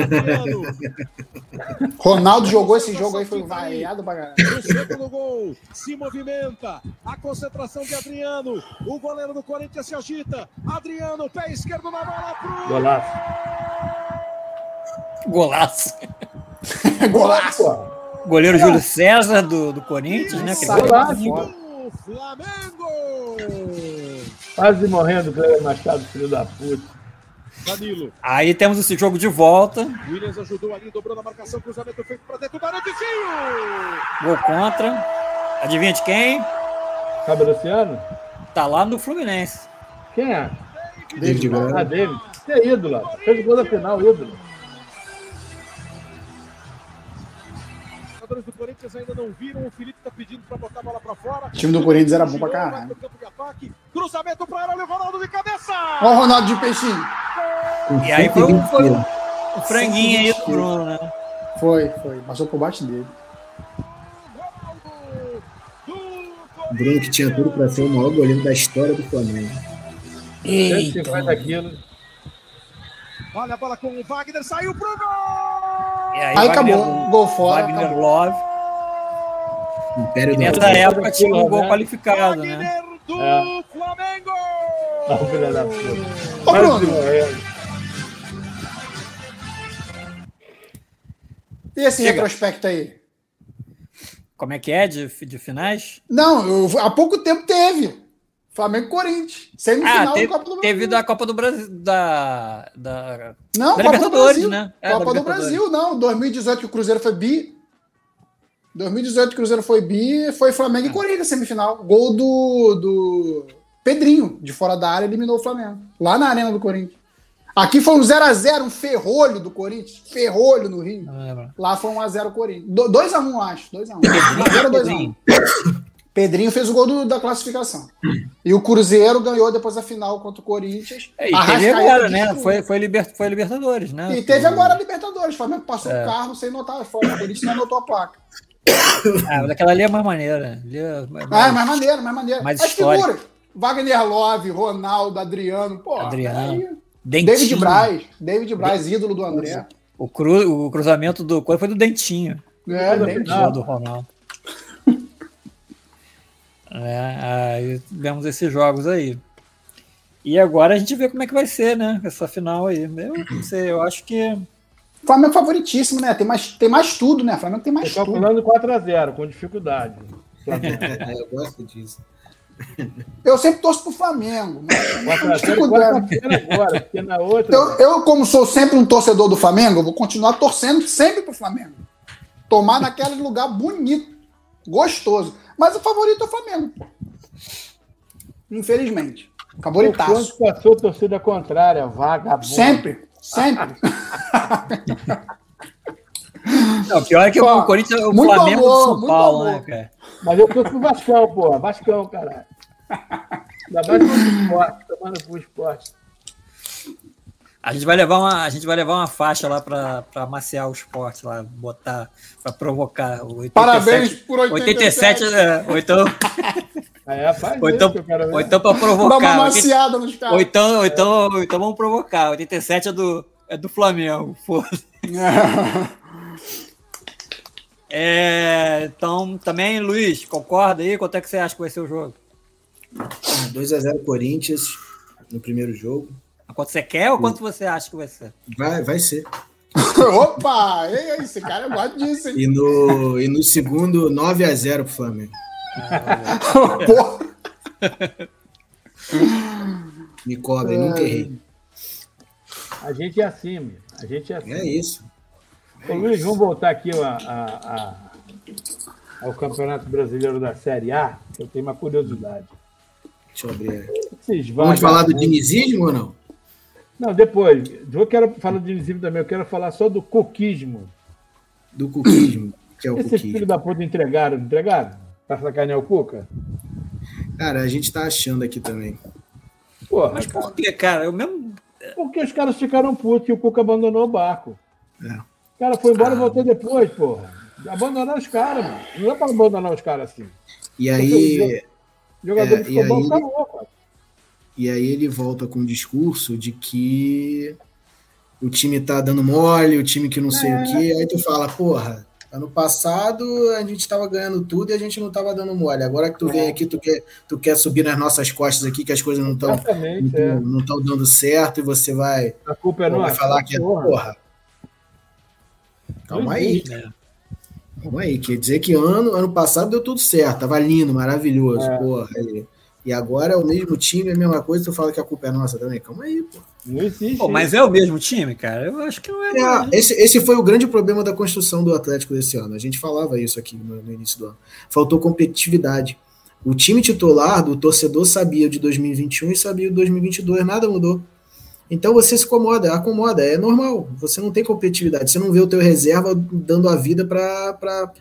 Ronaldo jogou esse jogo aí, foi vaiado pra segundo gol, se movimenta. A concentração de Adriano. O goleiro do Corinthians se agita. Adriano, pé esquerdo na bola pro. Golaço. Golaço. Golaço. Goleiro Júlio César do, do Corinthians, né? Aquele Sai gol lá, bonito. O Flamengo! Quase morrendo o Kleber Machado, filho da puta. Danilo. Aí temos esse jogo de volta. Williams ajudou ali, dobrou na marcação, cruzamento feito para dentro desvio! Gol contra. Adivinha de quem? Sabe, Luciano? Tá lá no Fluminense. Quem é? David Ah. David. Você é ídolo. Fez o gol da final, ídolo. Jogadores do Corinthians ainda não viram, o Felipe tá pedindo para botar a bola para fora. O time do Corinthians era bom pra caralho. Cruzamento para área, olha o Ronaldo de cabeça! Olha o Ronaldo de peixinho. E aí foi, um- 120 foi o franguinho aí do Bruno, né? Foi, foi. Passou por baixo dele. Ronaldo do O Bruno que tinha tudo pra ser o maior goleiro da história do Flamengo. 150 quilos. Olha a bola com o Wagner, saiu pro gol! E aí, Aí acabou. Gol fora. Wagner acabou. Love. Império do Nessa época tinha um gol né? qualificado, né? Do É. Flamengo! Puta. Ô, Bruno, morrendo. e esse Chega. retrospecto aí? Como é que é de, de finais? Não, eu- há pouco tempo teve. Flamengo e Corinthians. Semifinal Ah, teve, do Copa do Brasil. teve da Copa do Brasil. Da, da, Não, da Copa do Brasil. né? É, Copa da do. Brasil, não. 2018 que o Cruzeiro foi bi. 2018 que o Cruzeiro foi bi, foi Flamengo Ah. e Corinthians semifinal. Gol do, do Pedrinho, de fora da área, eliminou o Flamengo. Lá na Arena do Corinthians. Aqui foi um 0x0, um ferrolho do Corinthians. Ferrolho no Rio. Não lembro. Lá foi 1x0 Corinthians. 2x1, acho. 2x1. 1x0 2x1. Pedrinho fez o gol do- da classificação. E o Cruzeiro ganhou depois da final contra o Corinthians. É, e teve agora, né? Foi, foi, liber, foi Libertadores, né? E teve agora a Libertadores. O Flamengo passou É. o carro sem notar a forma. O Corinthians não anotou a placa. Ah, mas aquela ali é mais maneira. Ali é mais- Ah, é mais maneiro, mais maneiro. Mais As histórico. figuras. Wagner Love, Ronaldo, Adriano. Pô, Adriano. Dentinho. David Braz. David Braz, ídolo do André. O, cru, o cruzamento do foi do Dentinho. É. Não, do Ronaldo. É, aí vemos esses jogos aí. E agora a gente vê como é que vai ser, né? Essa final aí. Eu não sei, eu acho que. Flamengo favoritíssimo, né? Tem mais, tem mais tudo, né? Flamengo tem mais Estou tudo. calculando 4x0, com dificuldade. Flamengo. É, eu gosto disso. Eu sempre torço pro Flamengo. Mas com 4x0 dificuldade. quarta-feira agora, na outra. Eu, eu, como sou sempre um torcedor do Flamengo, eu vou continuar torcendo sempre pro Flamengo. Tomar naquele lugar bonito, gostoso. Mas o favorito é o Flamengo. pô. Infelizmente. o Favoritaço. quanto passou torcida contrária, vagabundo. Sempre, sempre. Não, pior é que Pô, o Corinthians é o muito Flamengo amor, de São Paulo, amor. né, cara? Mas eu tô com o Vascão, porra. Vascão, caralho. Ainda mais pro esporte, tomando pro esporte. A gente vai levar uma, a gente vai levar uma faixa lá pra, pra maciar o esporte lá, botar, pra provocar. O 87, Parabéns por 87. 87, é, ou então, É, ou então, ou então pra Dá uma provocar. maciada nos Ou caras. então, ou então, ou então vamos provocar. 87 é do, é do Flamengo. foda-se. É, então, também, Luiz, concorda aí? Quanto é que você acha que vai ser o jogo? 2x0 Corinthians no primeiro jogo. Quanto você quer ou quanto você acha que vai ser? Vai, vai ser. Opa! Ei, ei, esse cara gosta disso, hein? E no, e no segundo, 9x0 pro Flamengo. Porra. Me cobrem, nunca errei. A gente é assim, meu. A gente é assim. É isso. Ô, Luiz, vamos voltar aqui a, a- a- ao Campeonato Brasileiro da Série A. que Eu tenho uma curiosidade. Deixa eu abrir. Vocês Vamos falar do dinizismo ou não? Não, depois. Eu quero falar do dinizismo também. Eu quero falar só do coquismo. Do cuquismo, que é o Esses cuquismo. filhos da puta entregaram, entregaram? Pra sacanear o Cuca? Cara, a gente tá achando aqui também. Porra, Mas por que, cara? Eu mesmo. porque os caras ficaram putos e o Cuca abandonou o barco. É. O cara foi embora e Ah. voltou depois, porra. Abandonar os caras, mano. Não é pra abandonar os caras assim. E aí, Jogador É, de e futebol aí- fica louco, cara. E aí ele volta com o discurso de que o time tá dando mole, o time que não sei o quê. Aí tu fala, porra, ano passado a gente tava ganhando tudo e a gente não tava dando mole. Agora que tu vem aqui, tu quer, tu quer subir nas nossas costas aqui, que as coisas não estão é. não estão dando certo e você vai, A culpa é vai nossa. falar que é porra. porra. Calma aí. né? Calma aí, quer dizer que ano, ano passado deu tudo certo, tava lindo, maravilhoso, É. porra. E, e agora é o mesmo time, a mesma coisa, tu fala que a culpa é nossa também. Calma aí, pô. Não existe. Pô, mas é o mesmo time, cara? Eu acho que não é. É, esse, esse foi o grande problema da construção do Atlético desse ano. A gente falava isso aqui no, no início do ano. Faltou competitividade. O time titular do torcedor sabia de 2021 e sabia o de 2022, nada mudou. Então você se acomoda, acomoda, é normal. Você não tem competitividade, você não vê o teu reserva dando a vida para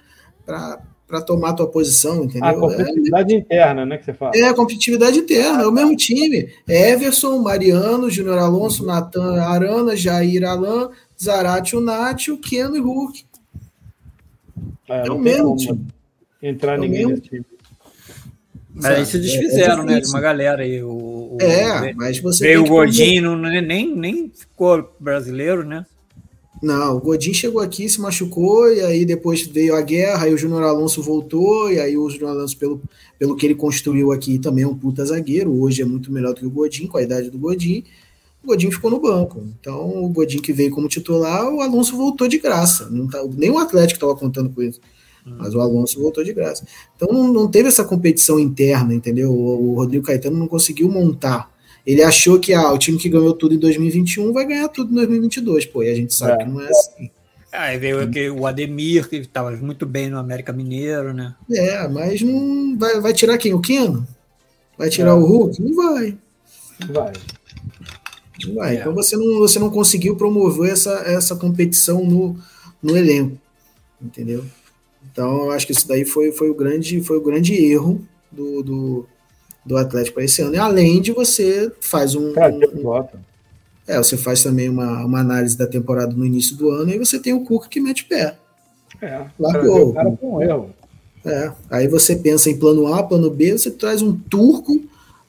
tomar a tua posição, entendeu? A competitividade interna, né, que você fala. É, a competitividade interna, é o mesmo time. É Everson, Mariano, Júnior Alonso, Natan Arana, Jair Alan, Zarate, o Keno e Hulk. É, é o mesmo time. Entrar É o ninguém mesmo nesse time. Mas aí se É- é desfizeram, né? De uma galera aí. O, o- É, mas você. Veio o Godinho, nem, nem ficou brasileiro, né? Não, o Godin chegou aqui, se machucou, e aí depois veio a guerra, aí o Júnior Alonso voltou, e aí o Júnior Alonso, pelo, pelo que ele construiu aqui, também é um puta zagueiro. Hoje é muito melhor do que o Godin, com a idade do Godin. O Godin ficou no banco. Então, o Godin que veio como titular, o Alonso voltou de graça. Não tá, nem o Atlético estava contando com isso. Mas o Alonso voltou de graça. Então não, não teve essa competição interna, entendeu? O, o Rodrigo Caetano não conseguiu montar. Ele achou que ah, o time que ganhou tudo em 2021 vai ganhar tudo em 2022. Pô, e a gente sabe É. que não é assim. Aí veio aquele- o Ademir, que estava muito bem no América Mineiro, né? É, mas não vai, vai tirar quem? O Keno? Vai tirar É. o Hulk? Não vai. Vai. Não vai. É. Então você não, você não conseguiu promover essa, essa competição no, no elenco. Entendeu? Então eu acho que isso daí foi, foi, o, grande, foi o grande erro do, do, do Atlético para esse ano. E além de você faz um. Cara, um- é, você faz também uma, uma análise da temporada no início do ano e você tem o Cuca que mete pé. É. Largou. O cara com um erro. É, aí você pensa em plano A, plano B, você traz um turco,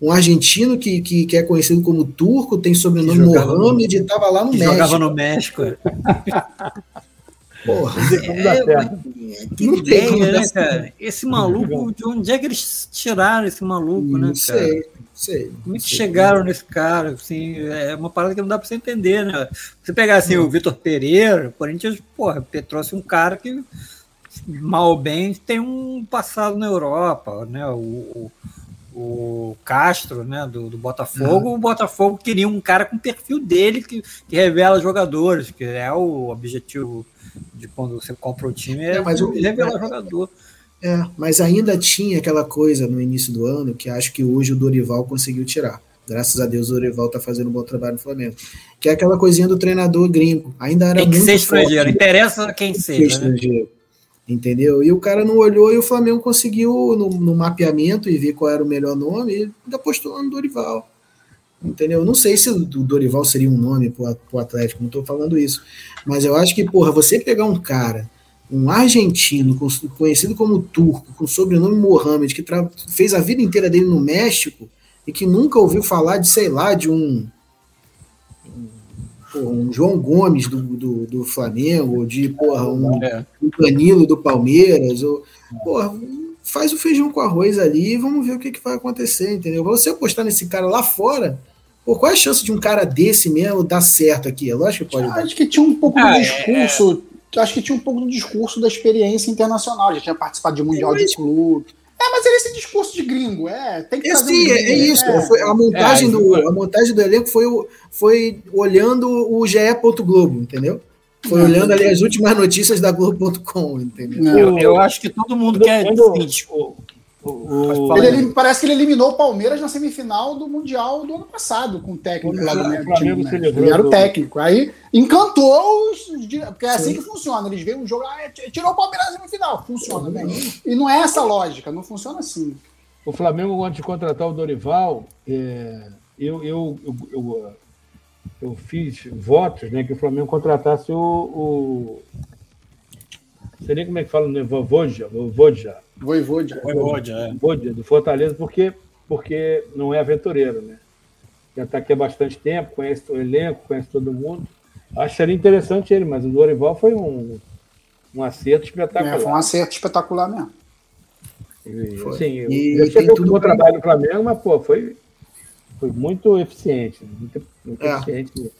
um argentino que, que, que é conhecido como turco, tem sobrenome Mohamed, estava lá no Que México. jogava no México. Porra, Como dá É. Que Não tem como ideia, dar né, cara? Esse maluco, de onde é que eles tiraram esse maluco, né, cara? sei, não sei. Como é que sei. chegaram nesse cara? Assim, é uma parada que não dá pra você entender, né? Você pegar assim, o Vitor Pereira, o Corinthians, porra, trouxe um cara que, mal ou bem, tem um passado na Europa, né? O, o, o Castro, né, do, do Botafogo, o Botafogo queria um cara com o perfil dele que, que revela jogadores, que é o objetivo de quando você compra o time, é, É, mas o- revelar jogador. É, mas ainda tinha aquela coisa no início do ano que acho que hoje o Dorival conseguiu tirar. Graças a Deus o Dorival tá fazendo um bom trabalho no Flamengo. Que é aquela coisinha do treinador gringo. Ainda era Tem que muito ser estrangeiro, forte. interessa quem seja, né? estrangeiro. Entendeu? E o cara não olhou e o Flamengo conseguiu, no, no mapeamento, e ver qual era o melhor nome, e ainda postou no Dorival. Entendeu? Não sei se o Dorival seria um nome pro, pro Atlético, não estou falando isso. Mas eu acho que, porra, você pegar um cara, um argentino, conhecido como turco, com sobrenome Mohamed, que fez a vida inteira dele no México e que nunca ouviu falar de, sei lá, de um, porra, um João Gomes do, do, do Flamengo, ou de, porra, um, É. o Danilo do Palmeiras, ou, porra, faz o feijão com arroz ali e vamos ver o que, que vai acontecer, entendeu? Você apostar nesse cara lá fora, pô, qual é a chance de um cara desse mesmo dar certo aqui? É lógico que pode dar. Acho que tinha um pouco Ah, do é, discurso. Acho que tinha um pouco do discurso da experiência internacional. Já tinha participado de Mundial de Mas- Clube. É, mas era esse discurso de gringo. É, tem que É, fazer sim, um é, é isso. É. Foi- a, montagem É, do, a montagem do elenco foi, o- foi olhando o GE. Globo, entendeu? Foi Não. olhando ali as últimas notícias da Globo.com, entendeu? Não. Eu, eu acho que todo mundo quer. Quando- assim, tipo, O, o, Ele elim- parece que ele eliminou o Palmeiras na semifinal do Mundial do ano passado, com o técnico Quando lá do o Flamengo time, né? Ele era o técnico. Aí encantou os. Porque é assim Sim. que funciona. Eles veem um jogo, ah, t- tirou o Palmeiras na semifinal. Funciona, bem. E não é essa a lógica, não funciona assim. o Flamengo, antes de contratar o Dorival, é, eu, eu, eu, eu, eu fiz votos né, que o Flamengo contratasse o, o, Não sei nem como é que fala, né? Vovodia, Vovodia, Voivode. Voivode, é. Vovodia, do Fortaleza, porque, porque não é aventureiro, né? Já está aqui há bastante tempo, conhece o elenco, conhece todo mundo. Acho que seria interessante ele, mas o Dorival foi um, um acerto espetacular. É, foi um acerto espetacular mesmo. E, Foi. assim, E- eu tudo bom trabalho do Flamengo, mas pô, foi, foi muito eficiente. Muito, muito É. eficiente.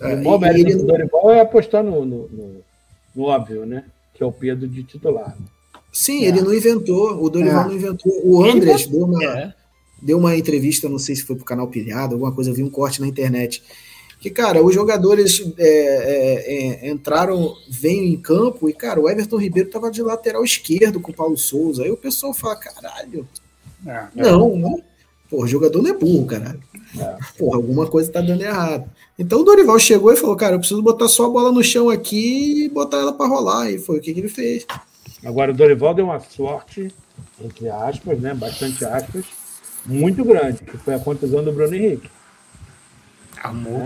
É, o bom e- mérito ele- do Dorival é apostar no, no, no- no óbvio, né? Que é o Pedro de titular. Sim, ele não inventou, o Dorival É. não inventou. O Andrés deu uma, É. deu uma entrevista, não sei se foi pro canal Pilhado, alguma coisa, eu vi um corte na internet. Que, cara, os jogadores é, é, é, entraram, vêm em campo e, cara, o Everton Ribeiro tava de lateral esquerdo com o Paulo Souza. Aí o pessoal fala, caralho, É. não, né? Porra, o jogador não é burro, caralho. É. Porra, alguma coisa tá dando errado. Então o Dorival chegou e falou, cara, eu preciso botar só a bola no chão aqui e botar ela pra rolar. E foi o que, que ele fez. Agora, o Dorival deu uma sorte, entre aspas, né? Bastante aspas, muito grande, que foi a contusão do Bruno Henrique.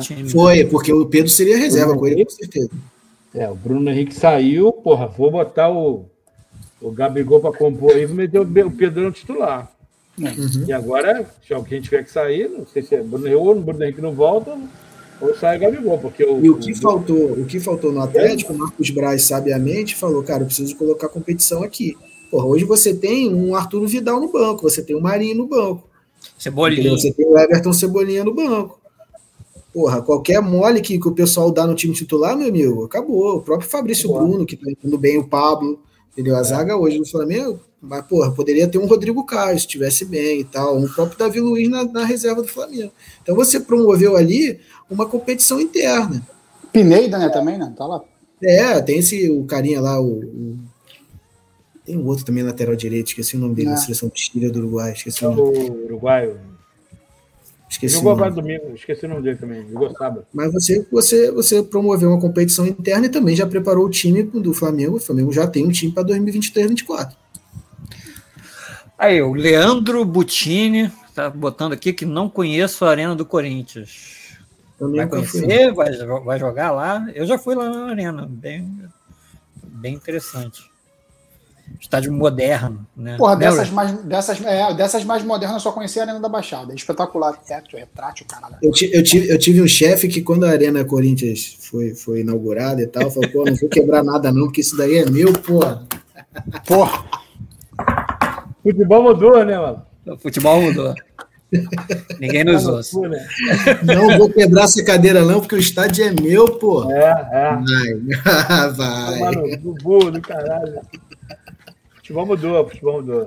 Time. Foi, porque o Pedro seria reserva com ele, com certeza. É, o Bruno Henrique saiu, porra, vou botar o, o Gabigol para compor aí, vou meter o Be- o Pedro no titular. Uhum. E agora, se alguém tiver que sair, não sei se é Bruno Henrique, ou o Bruno Henrique não volta, ou sai o Gabigol, porque o. E o que faltou, o que faltou no Atlético, o Marcos Braz sabiamente falou, cara, eu preciso colocar competição aqui. Porra, hoje você tem um Arturo Vidal no banco, você tem um Marinho no banco, Cebolinha. entendeu? você tem o Everton Cebolinha no banco. Porra, qualquer mole que, que o pessoal dá no time titular, meu amigo, acabou. O próprio Fabrício Acabou. Bruno, que tá indo bem, o Pablo, entendeu? A zaga hoje do Flamengo, mas, porra, poderia ter um Rodrigo Caio, se estivesse bem e tal, um próprio Davi Luiz na, na reserva do Flamengo. Então você promoveu ali uma competição interna. Pineida, né, também, né? Tá lá. É, tem esse o carinha lá, o, o- tem um outro também lateral direito, esqueci o nome dele, É. da seleção do Chile do Uruguai, esqueci É o nome. o uruguaio. Esqueci o Jogou agora domingo, esqueci o nome dele também, jogou sábado. Mas você, você, você promoveu uma competição interna e também já preparou o time do Flamengo. O Flamengo já tem um time para 2023 2024 Aí, o Leandro Butini tá botando aqui que não conheço a Arena do Corinthians. Também Vai conhecer? Vai, vai jogar lá? Eu já fui lá na Arena, bem, bem interessante. Estádio moderno, né? Porra, dessas mais, dessas, é, dessas mais modernas eu só conhecia a Arena da Baixada. É espetacular. Teto, retrátil, caralho. Eu, eu tive, eu tive um chefe que, quando a Arena Corinthians foi, foi inaugurada e tal, falou: pô, não vou quebrar nada, não, porque isso daí é meu, pô. Porra, Futebol mudou, né, mano? O futebol mudou. Ninguém nos ouça. Né? Não vou quebrar essa cadeira, não, porque o estádio é meu, pô. É, é. Vai, vai. Mano, do burro do caralho. Futebol mudou, futebol mudou.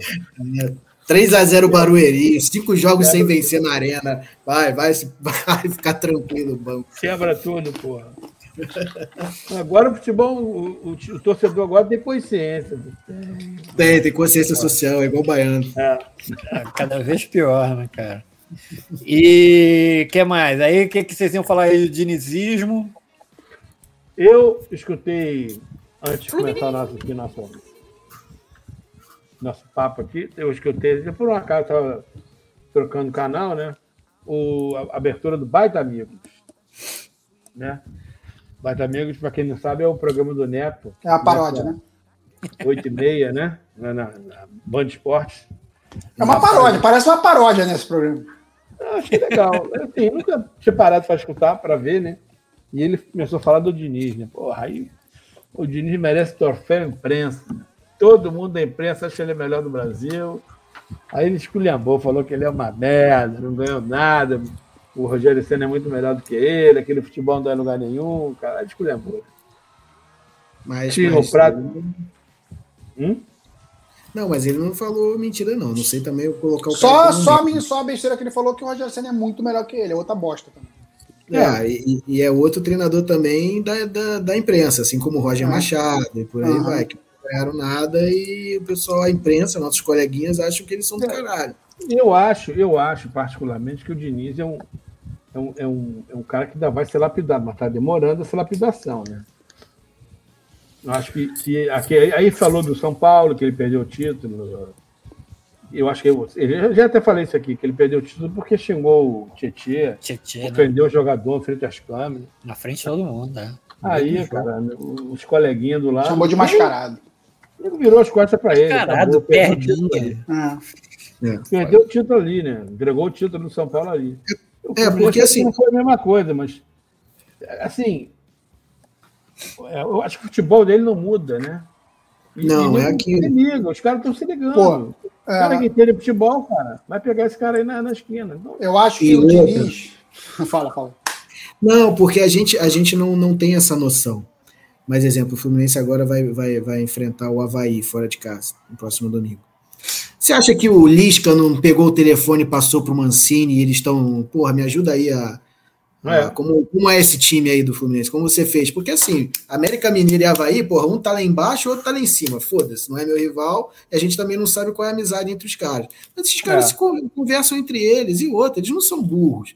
3x0 Barueri, cinco jogos sem vencer na arena. Vai, vai, vai ficar tranquilo, banco. Quebra tudo, porra. Agora o futebol, o, o- o torcedor agora tem consciência. Tem, tem consciência social, é igual o baiano. É. Cada vez pior, né, cara? E que mais? Aí o que, que vocês iam falar aí de dinizismo? Eu escutei, antes de começar o nosso, aqui, nosso papo aqui, eu escutei, eu por um acaso estava trocando canal, né? O, a abertura do Baita Amigos. Né? Baita Amigos, para quem não sabe, é o programa do Neto. é a paródia, né? 8 e meia, né? Na, na, na Band Esportes. É uma paródia, parece uma paródia nesse programa. Eu achei legal. Assim, nunca tinha parado para escutar, para ver, né? E ele começou a falar do Diniz, né? Porra, aí o Diniz merece troféu imprensa. Todo mundo da imprensa acha que ele é o melhor do Brasil. Aí ele esculhambou, falou que ele é uma merda, não ganhou nada. O Rogério Senna é muito melhor do que ele, aquele futebol não dá em lugar nenhum. Cara, ele esculhambou. Mas, mas- o prato. Hum? Não, mas ele não falou mentira, não. Não sei também eu colocar o Só, só, minha, só a besteira que ele falou que o Rogério Senna é muito melhor que ele, é outra bosta também. É, e, e é outro treinador também da, da, da imprensa, assim como o Roger Ah. Machado e por aí vai, que ganharam nada e o pessoal, a imprensa, nossos coleguinhas, acham que eles são do caralho. Eu acho, eu acho particularmente que o Diniz é um, é um, é um, é um cara que ainda vai ser lapidado, mas está demorando essa lapidação, né? Eu acho que, que aqui, aí falou do São Paulo, que ele perdeu o título. Eu acho que eu, eu já até falei isso aqui, que ele perdeu o título porque xingou o Tietê, Tietê, né? ofendeu o jogador frente às câmeras. Na frente de todo mundo, né? Aí, cara, os coleguinhas do lado. Chamou de mascarado. Ele virou as costas pra ele. Caralho, acabou, perdeu o título perdinha. ali. É. Perdeu o título ali, né? Entregou o título do São Paulo ali. É, porque assim- Não foi a mesma coisa, mas. Assim. é, Eu acho que o futebol dele não muda, né? E- Não, e é aquilo. se liga, os caras estão se ligando. Pô, o cara É, que entende futebol, cara, vai pegar esse cara aí na, na esquina. Então, eu acho que E o? Diniz. Fala, fala. Não, porque a gente, a gente não, não tem essa noção. Mas, exemplo, o Fluminense agora vai, vai, vai enfrentar o Havaí fora de casa, no próximo domingo. Você acha que o Lisca não pegou o telefone e passou pro Mancini e eles estão. Porra, me ajuda aí a. a- É. como, como é esse time aí do Fluminense? Como você fez? Porque assim, América Mineiro e Havaí, porra, um tá lá embaixo, o outro tá lá em cima. Foda-se, não é meu rival, e a gente também não sabe qual é a amizade entre os caras. Mas esses caras É. se con- conversam entre eles e outra, eles não são burros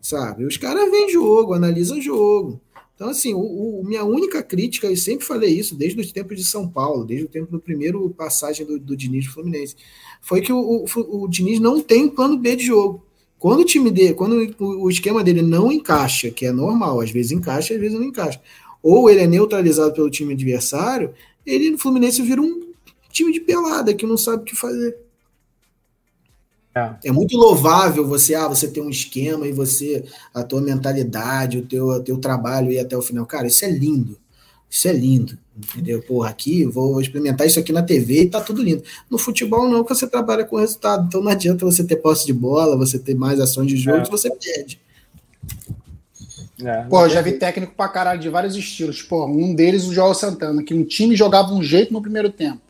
sabe? Os caras veem jogo, analisam jogo. Então, assim, o, o- minha única crítica, eu sempre falei isso desde os tempos de São Paulo, desde o tempo do primeiro passagem do, do Diniz do Fluminense, foi que o, o, o Diniz não tem plano B de jogo. Quando o time dele, quando o esquema dele não encaixa, que é normal, às vezes encaixa, às vezes não encaixa, ou ele é neutralizado pelo time adversário, ele no Fluminense vira um time de pelada que não sabe o que fazer. É. É muito louvável você, ah, você ter um esquema e você, a tua mentalidade, o teu, teu trabalho ir até o final. Cara, isso é lindo. Isso é lindo. Entendeu? Porra, aqui, vou experimentar isso aqui na TV e tá tudo lindo. No futebol, não, porque você trabalha com resultado. Então não adianta você ter posse de bola, você ter mais ações de jogo, É. que você perde. é, Pô, eu já vi técnico pra caralho de vários estilos. Pô, um deles, o João Santana, que um time jogava um jeito no primeiro tempo.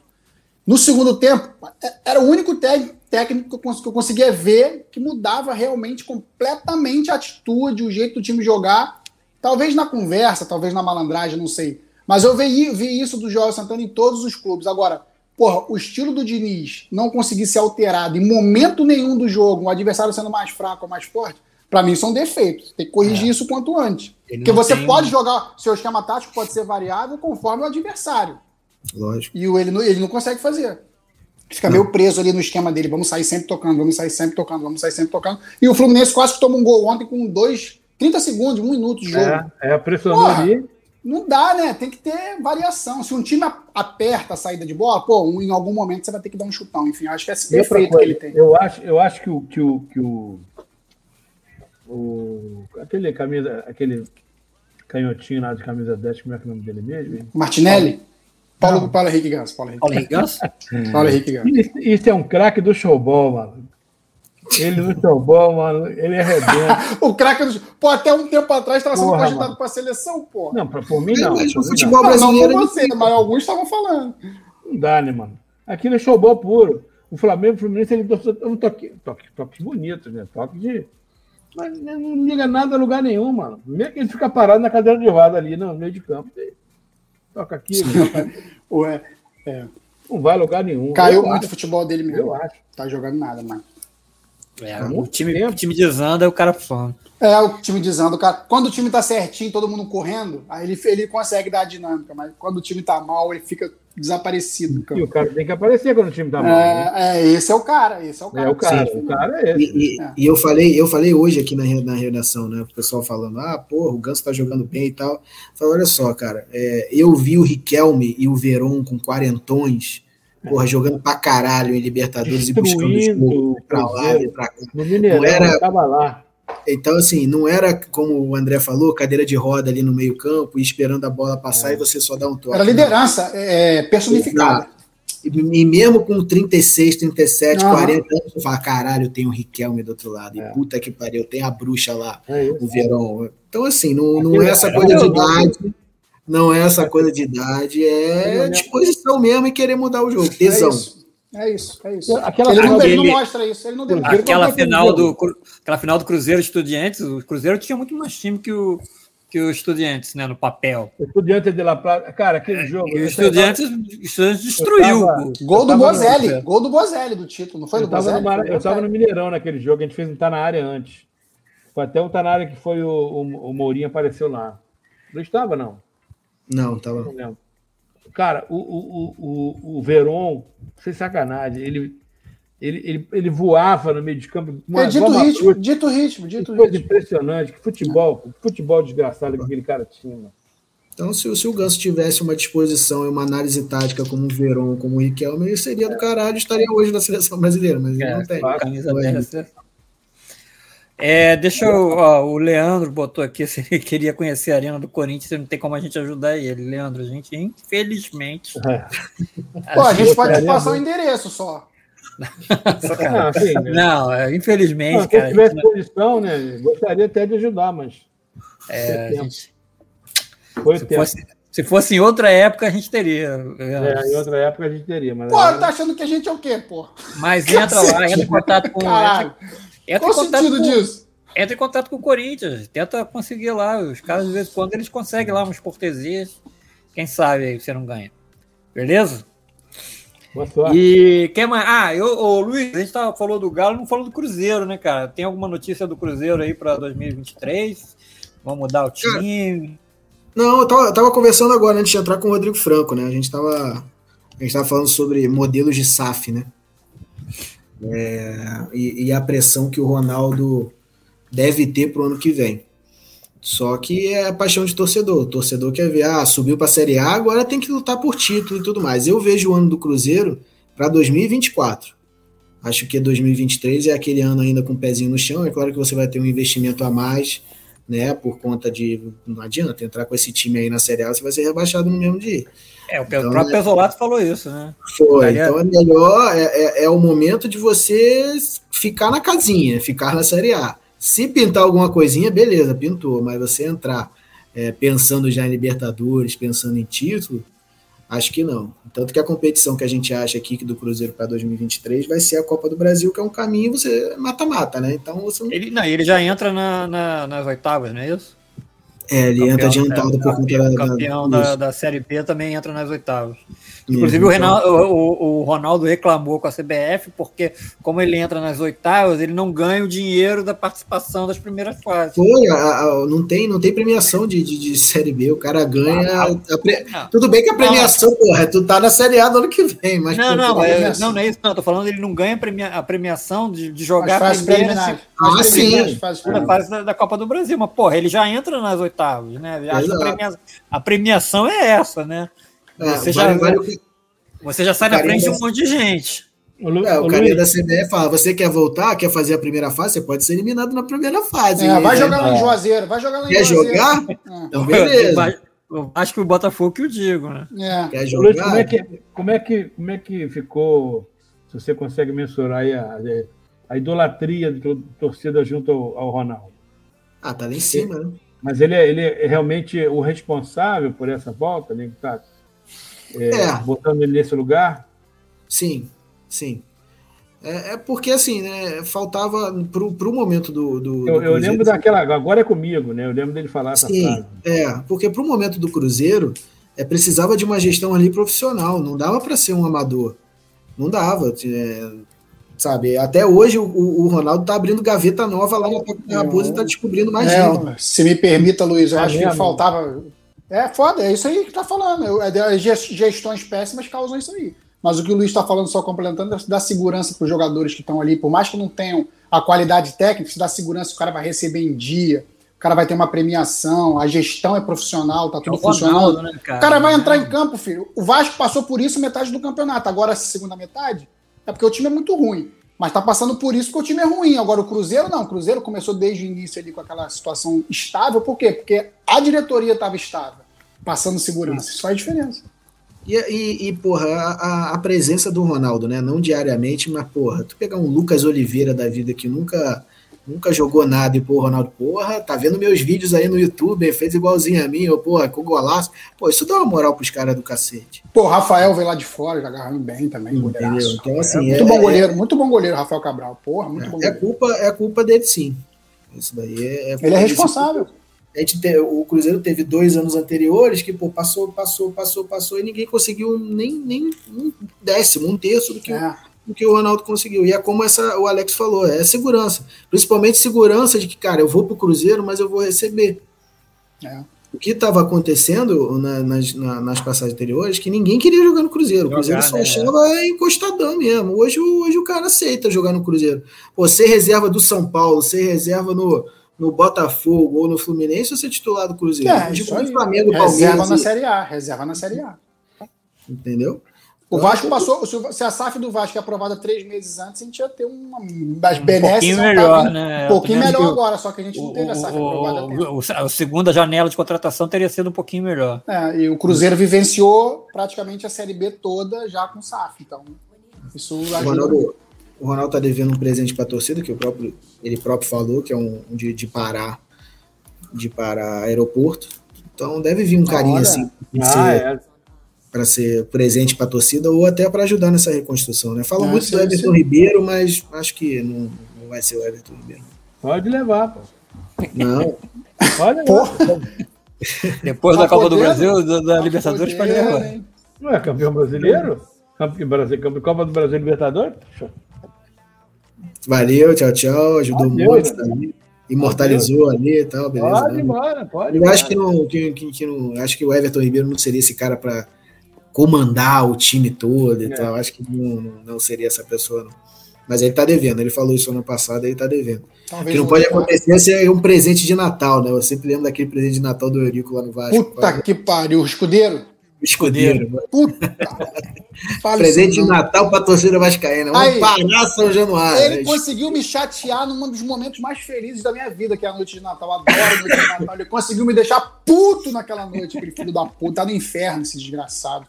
No segundo tempo, é- era o único té- técnico que eu conseguia ver que mudava realmente completamente a atitude, o jeito do time jogar. Talvez na conversa, talvez na malandragem, não sei. Mas eu vi, vi isso do João Santana em todos os clubes. Agora, porra, o estilo do Diniz não conseguir ser alterado em momento nenhum do jogo, o adversário sendo mais fraco ou mais forte, pra mim são defeitos. Tem que corrigir isso quanto antes. Ele Porque você tem- pode jogar, seu esquema tático pode ser variável conforme o adversário. Lógico. E ele, ele não consegue fazer. Fica meio preso ali no esquema dele. Vamos sair sempre tocando, vamos sair sempre tocando, vamos sair sempre tocando. E o Fluminense quase que tomou um gol ontem com dois, 30 segundos, um minuto de jogo. É, é, pressionou ali. Não dá, né? Tem que ter variação. Se um time aperta a saída de bola, pô, um- em algum momento você vai ter que dar um chutão. Enfim, acho que é esse E outra defeito que coisa, ele tem. Eu acho, eu acho que o. Que o, que o, o aquele camisa, aquele canhotinho lá de camisa 10, como é que é o nome dele mesmo? Martinelli? Paulo, Paulo Henrique Ganso. Paulo Henrique, Paulo Henrique Ganso? Paulo Henrique Ganso. Isso, isso é um craque do showball, mano. Ele no showball, mano, ele é arrebenta. O craque do. Pô, até um tempo atrás estava sendo cogitado para a seleção, pô. Não, pra, por mim não. Mas por o mim futebol Não, não brasileiro. por você, mas alguns estavam falando. Não, não dá, né, mano? Aquilo é showball puro. O Flamengo, o Fluminense, ele torceu um toque, toque, toque bonito, né? Toque de. Mas não liga nada a lugar nenhum, mano. Mesmo que ele fica parado na cadeira de roda ali no meio de campo. Toca aqui. Ué, não vai a lugar nenhum. caiu Eu muito acho, o futebol dele mesmo. Eu acho. Tá jogando nada, mano. É, o, time, tempo. o time desanda e o cara some. É, o time dizendo, cara, quando o time tá certinho, todo mundo correndo, aí ele, ele consegue dar a dinâmica, mas quando o time tá mal, ele fica desaparecido E o cara tem que aparecer quando o time tá mal. né? É, é, esse é o cara, esse é o cara. É o cara, Sim. o cara é esse. E, e- É. e eu falei, eu falei hoje aqui na, na redação, né? O pessoal falando, ah, porra, o Ganso tá jogando bem e tal. Falei, olha só, cara, é, eu vi o Riquelme e o Veron com quarentões, porra, jogando pra caralho em Libertadores e buscando Destruindo jogo o pra lá e pra cá. No Mineirão, Não era- tava lá. Então, assim, não era como o André falou, cadeira de roda ali no meio-campo, e esperando a bola passar e você só dá um toque. Era liderança é, personificada. E, e mesmo com 36, 37, Aham. 40 anos, você fala, caralho, tem o Riquelme do outro lado. É. E puta que pariu, tem a bruxa lá, É isso. o Verão. Então, assim, não, não é essa coisa de é louco. idade. Não é essa coisa de idade, é disposição mesmo e querer mudar o jogo. É Tesão. isso. É isso, é isso. Aquela ele, não, final ele não mostra isso, ele não demonstra. Aquela final, do, Cru- aquela final do Cruzeiro Estudiantes, o Cruzeiro tinha muito mais time que o, que o Estudiantes, né, no papel. O Estudiante de La Plata. Cara, aquele jogo. E o Estudiantes, Estudiantes destruiu. tava- Gol do no- Bozelli, gol do Bozelli do título, não foi Eu do tava, Bozelli? eu tava no. Mineirão naquele jogo, a gente fez um Tá na área antes. Foi até um Tá na área que foi o, o, o Mourinho apareceu lá. Não estava, não. Não, tava. Não lembro. Cara, o, o, o, o, Veron, sem sacanagem, ele, ele, ele, ele voava no meio de campo. É dito igual uma ritmo, fruta. dito ritmo, dito coisa ritmo. impressionante. Que futebol, que futebol desgraçado que aquele cara tinha. mano. Então, se, se o Ganso tivesse uma disposição e uma análise tática como o Verón, como o Riquelme, ele seria do caralho, estaria hoje na seleção brasileira, mas ele É, não tem. camisa Não é 10 da seleção. É, deixa eu. ó, o Leandro botou aqui se ele queria conhecer a Arena do Corinthians, não tem como a gente ajudar ele. Leandro, a gente, infelizmente. É. Pô, a gente pode te passar o endereço só. Ah, né? Não, é, Não, infelizmente, se cara. tivesse condição, né? Gostaria até de ajudar, mas é, a tempo. gente- foi se, tempo. fosse, se fosse em outra época, a gente teria. É, em outra época a gente teria, mas Pô, agora- tá achando que a gente é o quê, pô? Mas entra lá, entra em contato com. Caralho. Entra, entra Qual em o contato sentido com, disso? entra em contato com o Corinthians, tenta conseguir lá. Os caras, de vez em quando, eles conseguem lá umas cortesias. Quem sabe aí você não ganha. Beleza? boa sorte. E quem mais? Ah, eu, ô, Luiz, a gente tava, falou do Galo, não falou do Cruzeiro, né, cara? Tem alguma notícia do Cruzeiro aí para 2023? Vamos mudar o time? Não, eu tava, eu tava conversando agora antes de entrar com o Rodrigo Franco, né? A gente tava, a gente tava falando sobre modelos de SAF, né? É, e, e a pressão que o Ronaldo deve ter pro ano que vem. Só que é a paixão de torcedor. O torcedor quer ver, ah, subiu para a Série A, agora tem que lutar por título e tudo mais. Eu vejo o ano do Cruzeiro para 2024. Acho que 2023 é aquele ano ainda com o pezinho no chão. É claro que você vai ter um investimento a mais, né? Por conta de. Não adianta entrar com esse time aí na Série A, você vai ser rebaixado no mesmo dia. É, o Então, próprio é- Pesolato falou isso, né? Foi. Daí é- Então é melhor, é, é, é o momento de você ficar na casinha, ficar na Série A. Se pintar alguma coisinha, beleza, pintou, mas você entrar é, pensando já em Libertadores, pensando em título, acho que não. Tanto que a competição que a gente acha aqui que do Cruzeiro para 2023 vai ser a Copa do Brasil, que é um caminho você mata-mata, né? Então você não. Ele, não, ele já entra na, na- nas oitavas, não é isso? É, ele entra adiantado é, por conta campeão, da. campeão da, da, da Série B também entra nas oitavas. Isso, Inclusive, o, então- Reinaldo- o- o- o Ronaldo reclamou com a CBF porque, como ele entra nas oitavas, ele não ganha o dinheiro da participação das primeiras fases. Foi, a- a- não, tem, não tem premiação de, de, de Série B, o cara ganha. Ah, a pre- Não, Tudo bem que a premiação, porra, tu tá na Série A do ano que vem, mas. não, não, tem é, premiação. não, não é isso. Não, eu tô falando ele não ganha premia- a premiação de, de As jogar a fases preliminares. Ah, sim. segunda preliminares. fase da, da Copa do Brasil. Mas, porra, ele já entra nas oitavas, né? Acho que a, Exato. premia- a premiação é essa, né? É, Você vale- já- vale o que- Você já sai na frente de um monte de gente. Ô, Lu- é, o carinha Luiz, da CBF fala: você quer voltar, quer fazer a primeira fase, você pode ser eliminado na primeira fase. É, vai jogar lá em. Juazeiro, vai jogar lá em Quer Juazeiro. jogar? É. Então, beleza. Eu acho que o Botafogo que eu digo, né? É. Quer ô, Luiz, jogar? como é que como é que como é que ficou? Se você consegue mensurar aí a, a idolatria de to- torcida junto ao, ao Ronaldo? Ah, tá lá em cima, né? Mas ele é, ele é realmente o responsável por essa volta, né? Tá, é, É. botando ele nesse lugar. Sim, sim. É, é porque, assim, né, faltava pro, pro momento do. do, do Eu, eu Cruzeiro, lembro daquela. Agora é comigo, né? Eu lembro dele falar essa Sim, frase. é, porque pro momento do Cruzeiro, é, precisava de uma gestão ali profissional, não dava para ser um amador. Não dava. é, sabe, até hoje o, o Ronaldo tá abrindo gaveta nova lá na Toca da Raposa e tá descobrindo mais É, gente. se me permita, Luiz, eu Tá acho que vendo? faltava. É foda, é isso aí que tá falando. Eu- é, gest- Gestões péssimas causam isso aí. Mas o que o Luiz está falando, só complementando, é dar segurança para os jogadores que estão ali, por mais que não tenham a qualidade técnica, se dá segurança, o cara vai receber em dia, o cara vai ter uma premiação, a gestão é profissional, tá tudo É funcionando. né, cara? O cara vai entrar em campo, filho. O Vasco passou por isso metade do campeonato. Agora, essa segunda metade, é porque o time é muito ruim. Mas tá passando por isso porque o time é ruim. Agora, o Cruzeiro não. O Cruzeiro começou desde o início ali com aquela situação estável. Por quê? Porque a diretoria estava estável, passando segurança. Isso faz diferença. E, e, e, porra, a- a presença do Ronaldo, né? Não diariamente, mas, porra, tu pegar um Lucas Oliveira da vida que nunca nunca jogou nada e, pô, Ronaldo, porra, tá vendo meus vídeos aí no YouTube, fez igualzinho a mim, ou, porra, com golaço. Pô, isso dá uma moral pros caras do cacete. Pô, o Rafael veio lá de fora, já agarrando bem também, goleiraço. Então, assim, muito é- bom goleiro, muito bom goleiro, Rafael Cabral. Porra, muito bom É goleiro. culpa, é culpa dele, sim. Isso daí é. Ele é responsável. A gente te- o Cruzeiro teve dois anos anteriores que pô, passou, passou, passou, passou e ninguém conseguiu nem, nem um décimo, um terço do que, o- É. do que o Ronaldo conseguiu. E é como essa, o Alex falou, é segurança. Principalmente segurança de que, cara, eu vou pro Cruzeiro, mas eu vou receber. É. O que estava acontecendo na- nas, na- nas passagens anteriores que ninguém queria jogar no Cruzeiro. O Jogar, Cruzeiro só né? achava encostadão mesmo. Hoje, o- hoje o cara aceita jogar no Cruzeiro. Pô, ser reserva do São Paulo, ser reserva no, no Botafogo ou no Fluminense ou ser titular do Cruzeiro. É, tipo. Flamengo, Reserva Palmeiras, na e- Série A, reserva na Série A. entendeu? O Então, Vasco passou, se o- se a SAF do Vasco é aprovada três meses antes, a gente ia ter uma das Um benesses. pouquinho melhor, né? Um pouquinho melhor agora, só que a gente não O, teve a SAF aprovada a tempo. o, o, a segunda janela de contratação teria sido um pouquinho melhor. É, e o Cruzeiro vivenciou praticamente a Série B toda já com SAF. Então, isso O ajuda. Ronaldo, o Ronaldo tá devendo um presente para a torcida, que o próprio, ele próprio falou, que é um, um de, de parar de parar aeroporto. Então deve vir um carinho assim Ah, ser, é. Para ser presente para a torcida ou até para ajudar nessa reconstrução. Né? Falam É, muito sim, do Everton sim. Ribeiro, mas acho que não, não vai ser o Everton Ribeiro. Pode levar, pô. Não, Pode levar. Porra, Depois Tá da Copa do? Brasil, da, da tá Libertadores, pode levar. hein? Não é campeão brasileiro? Campeão, Brasil, campeão, Copa do Brasil Libertadores? valeu, tchau, tchau. Ajudou Valeu, muito. tá ali, imortalizou ali e tal, beleza. Pode ir né? embora, pode. Eu acho que não, que, que- que não, acho que o Everton Ribeiro não seria esse cara para comandar o time todo e É. tal. Acho que não, não- seria essa pessoa, não. Mas ele tá devendo. Ele falou isso ano passado, ele tá devendo. O Talvez que não pode tenha. acontecer é um presente de Natal, né? Eu sempre lembro daquele presente de Natal do Eurico lá no Vasco. Puta que pariu, escudeiro. Escudeiro. Puta. Fala Presente isso de. Natal pra torcida vascaína. Vamos Aí. parar São Januário. Ele conseguiu me chatear num dos momentos mais felizes da minha vida, que é a noite de Natal. Adoro a noite de Natal. Ele conseguiu me deixar puto naquela noite, aquele filho da puta. Tá no inferno, esse desgraçado.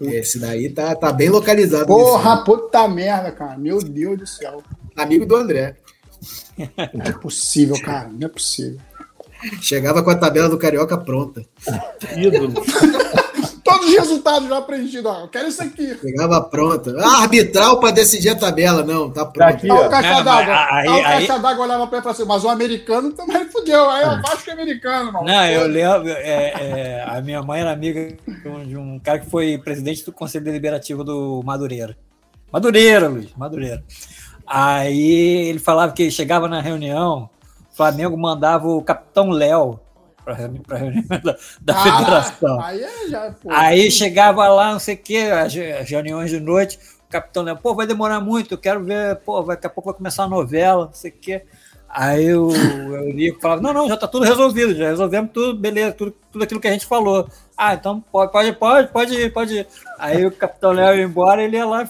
Esse daí tá, tá bem localizado. Porra, puta merda, cara. Meu Deus do céu. nesse- Amigo do André. Não é possível, cara. Não é possível. Chegava com a tabela do Carioca pronta. Ídolo. Todos os resultados já preenchidos. Ó, eu quero isso aqui. Chegava pronta. Ah, arbitral pra decidir a tabela. Não, tá pronto. aqui, Aí o caixa d'água. o aí- caixa d'água olhava pra ele e falava assim, mas o americano também fudeu. Aí o Vasco é americano, mano. Não, eu lembro. é, é, a minha mãe era amiga de um, de um cara que foi presidente do Conselho Deliberativo do Madureira. Madureira, Luiz, Madureira. Aí ele falava que chegava na reunião, o Flamengo mandava o capitão Léo para pra reunião da, da Ah, federação. Aí é já. Aí chegava lá, não sei o quê, as, as reuniões de noite, o capitão Léo, pô, vai demorar muito, eu quero ver, pô, daqui a pouco vai começar a novela, não sei o quê. Aí o Eurico falava, não, não, já tá tudo resolvido, já resolvemos tudo, beleza, tudo, tudo aquilo que a gente falou. Ah, então pode, pode, pode, pode ir, pode ir. Aí o capitão Léo ia embora, ele ia lá,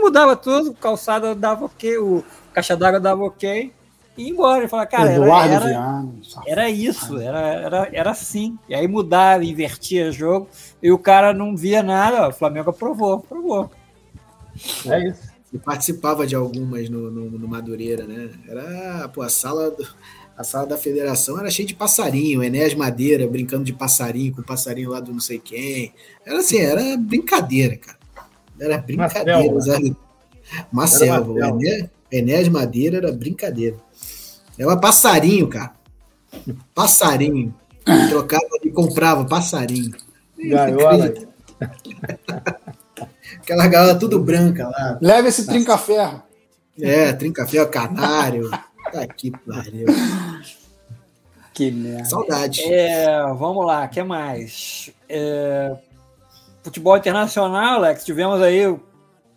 mudava tudo, o calçado dava ok, o caixa d'água dava ok, e ia embora. Ele falava, cara, era, Eduardo era, era isso, era, era, era assim. E aí mudava, invertia jogo, e o cara não via nada, ó, o Flamengo aprovou, aprovou. É isso. Eu participava de algumas no, no, no Madureira, né? Era, pô, a sala, do- a sala da federação era cheia de passarinho, Enéas Madeira brincando de passarinho com o passarinho lá do não sei quem. Era assim, era brincadeira, cara. Era brincadeira. selva. sabe? Uma selva. O selva. Ené- Enéas Madeira era brincadeira. Era passarinho, cara. Passarinho. Trocava e comprava passarinho. Gaiola. Aquela gaiola tudo branca lá. Leva esse trinca-ferro. É, trinca-ferro, canário. Tá aqui, pariu. Que merda. Saudade. É, vamos lá, o que mais? É, futebol internacional, Alex, tivemos aí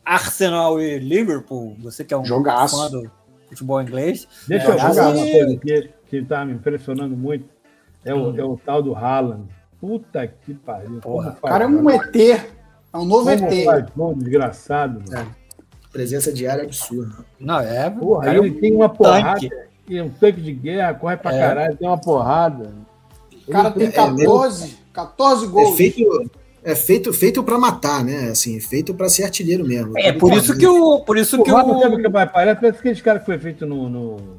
Arsenal e Liverpool, você que é um Jogaço. fã do futebol inglês. Deixa eu É, falar jogar. uma coisa aqui que tá me impressionando muito. É o, é o tal do Haaland. Puta que pariu. Porra, O cara é um ET. É um novo Como ET. faz gol, desgraçado. É. mano. Presença diária absurda. Não, é. Porra, cara, ele tem uma porrada. tanque. e um tanque de guerra, corre pra É. caralho, tem uma porrada. O cara tem É, 14, 14 É gols. feito, é feito, feito para matar, né? Assim, feito para ser artilheiro mesmo. É por isso que o. Por isso que O Rafa sabe o o. que vai parar? Parece aquele cara que foi feito no. no-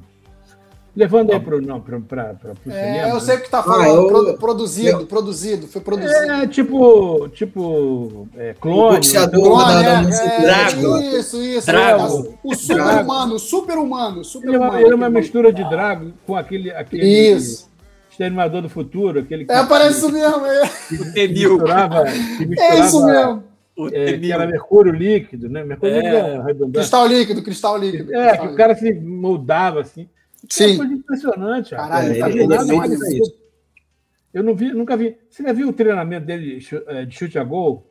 Levando aí pro, não, pra, pra, pra, pro É, cinema. eu sei o que tá Ah, falando. eu- Produ- produzido, produzido. Foi produzido. É, tipo. Tipo. É, clone. boxeador então- Clone, da- da é, é, Drago. Isso, isso. Drago. O super-humano, o super-humano, Ele é super-humano. uma, ele é uma mistura de Drago com aquele. aquele Isso. Exterminador do Futuro, aquele que, É, parece isso mesmo. É, O que Temil. misturava. Que misturava é isso mesmo. O é, que era mercúrio líquido, né? Mercúrio É. líquido é. Cristal líquido, cristal líquido. É, cristal que o cara se moldava assim. É uma Sim. coisa impressionante, cara. Caralho, É, tá ele- ele é isso. Eu não vi, nunca vi. Você já viu o treinamento dele chu- eh, de chute a gol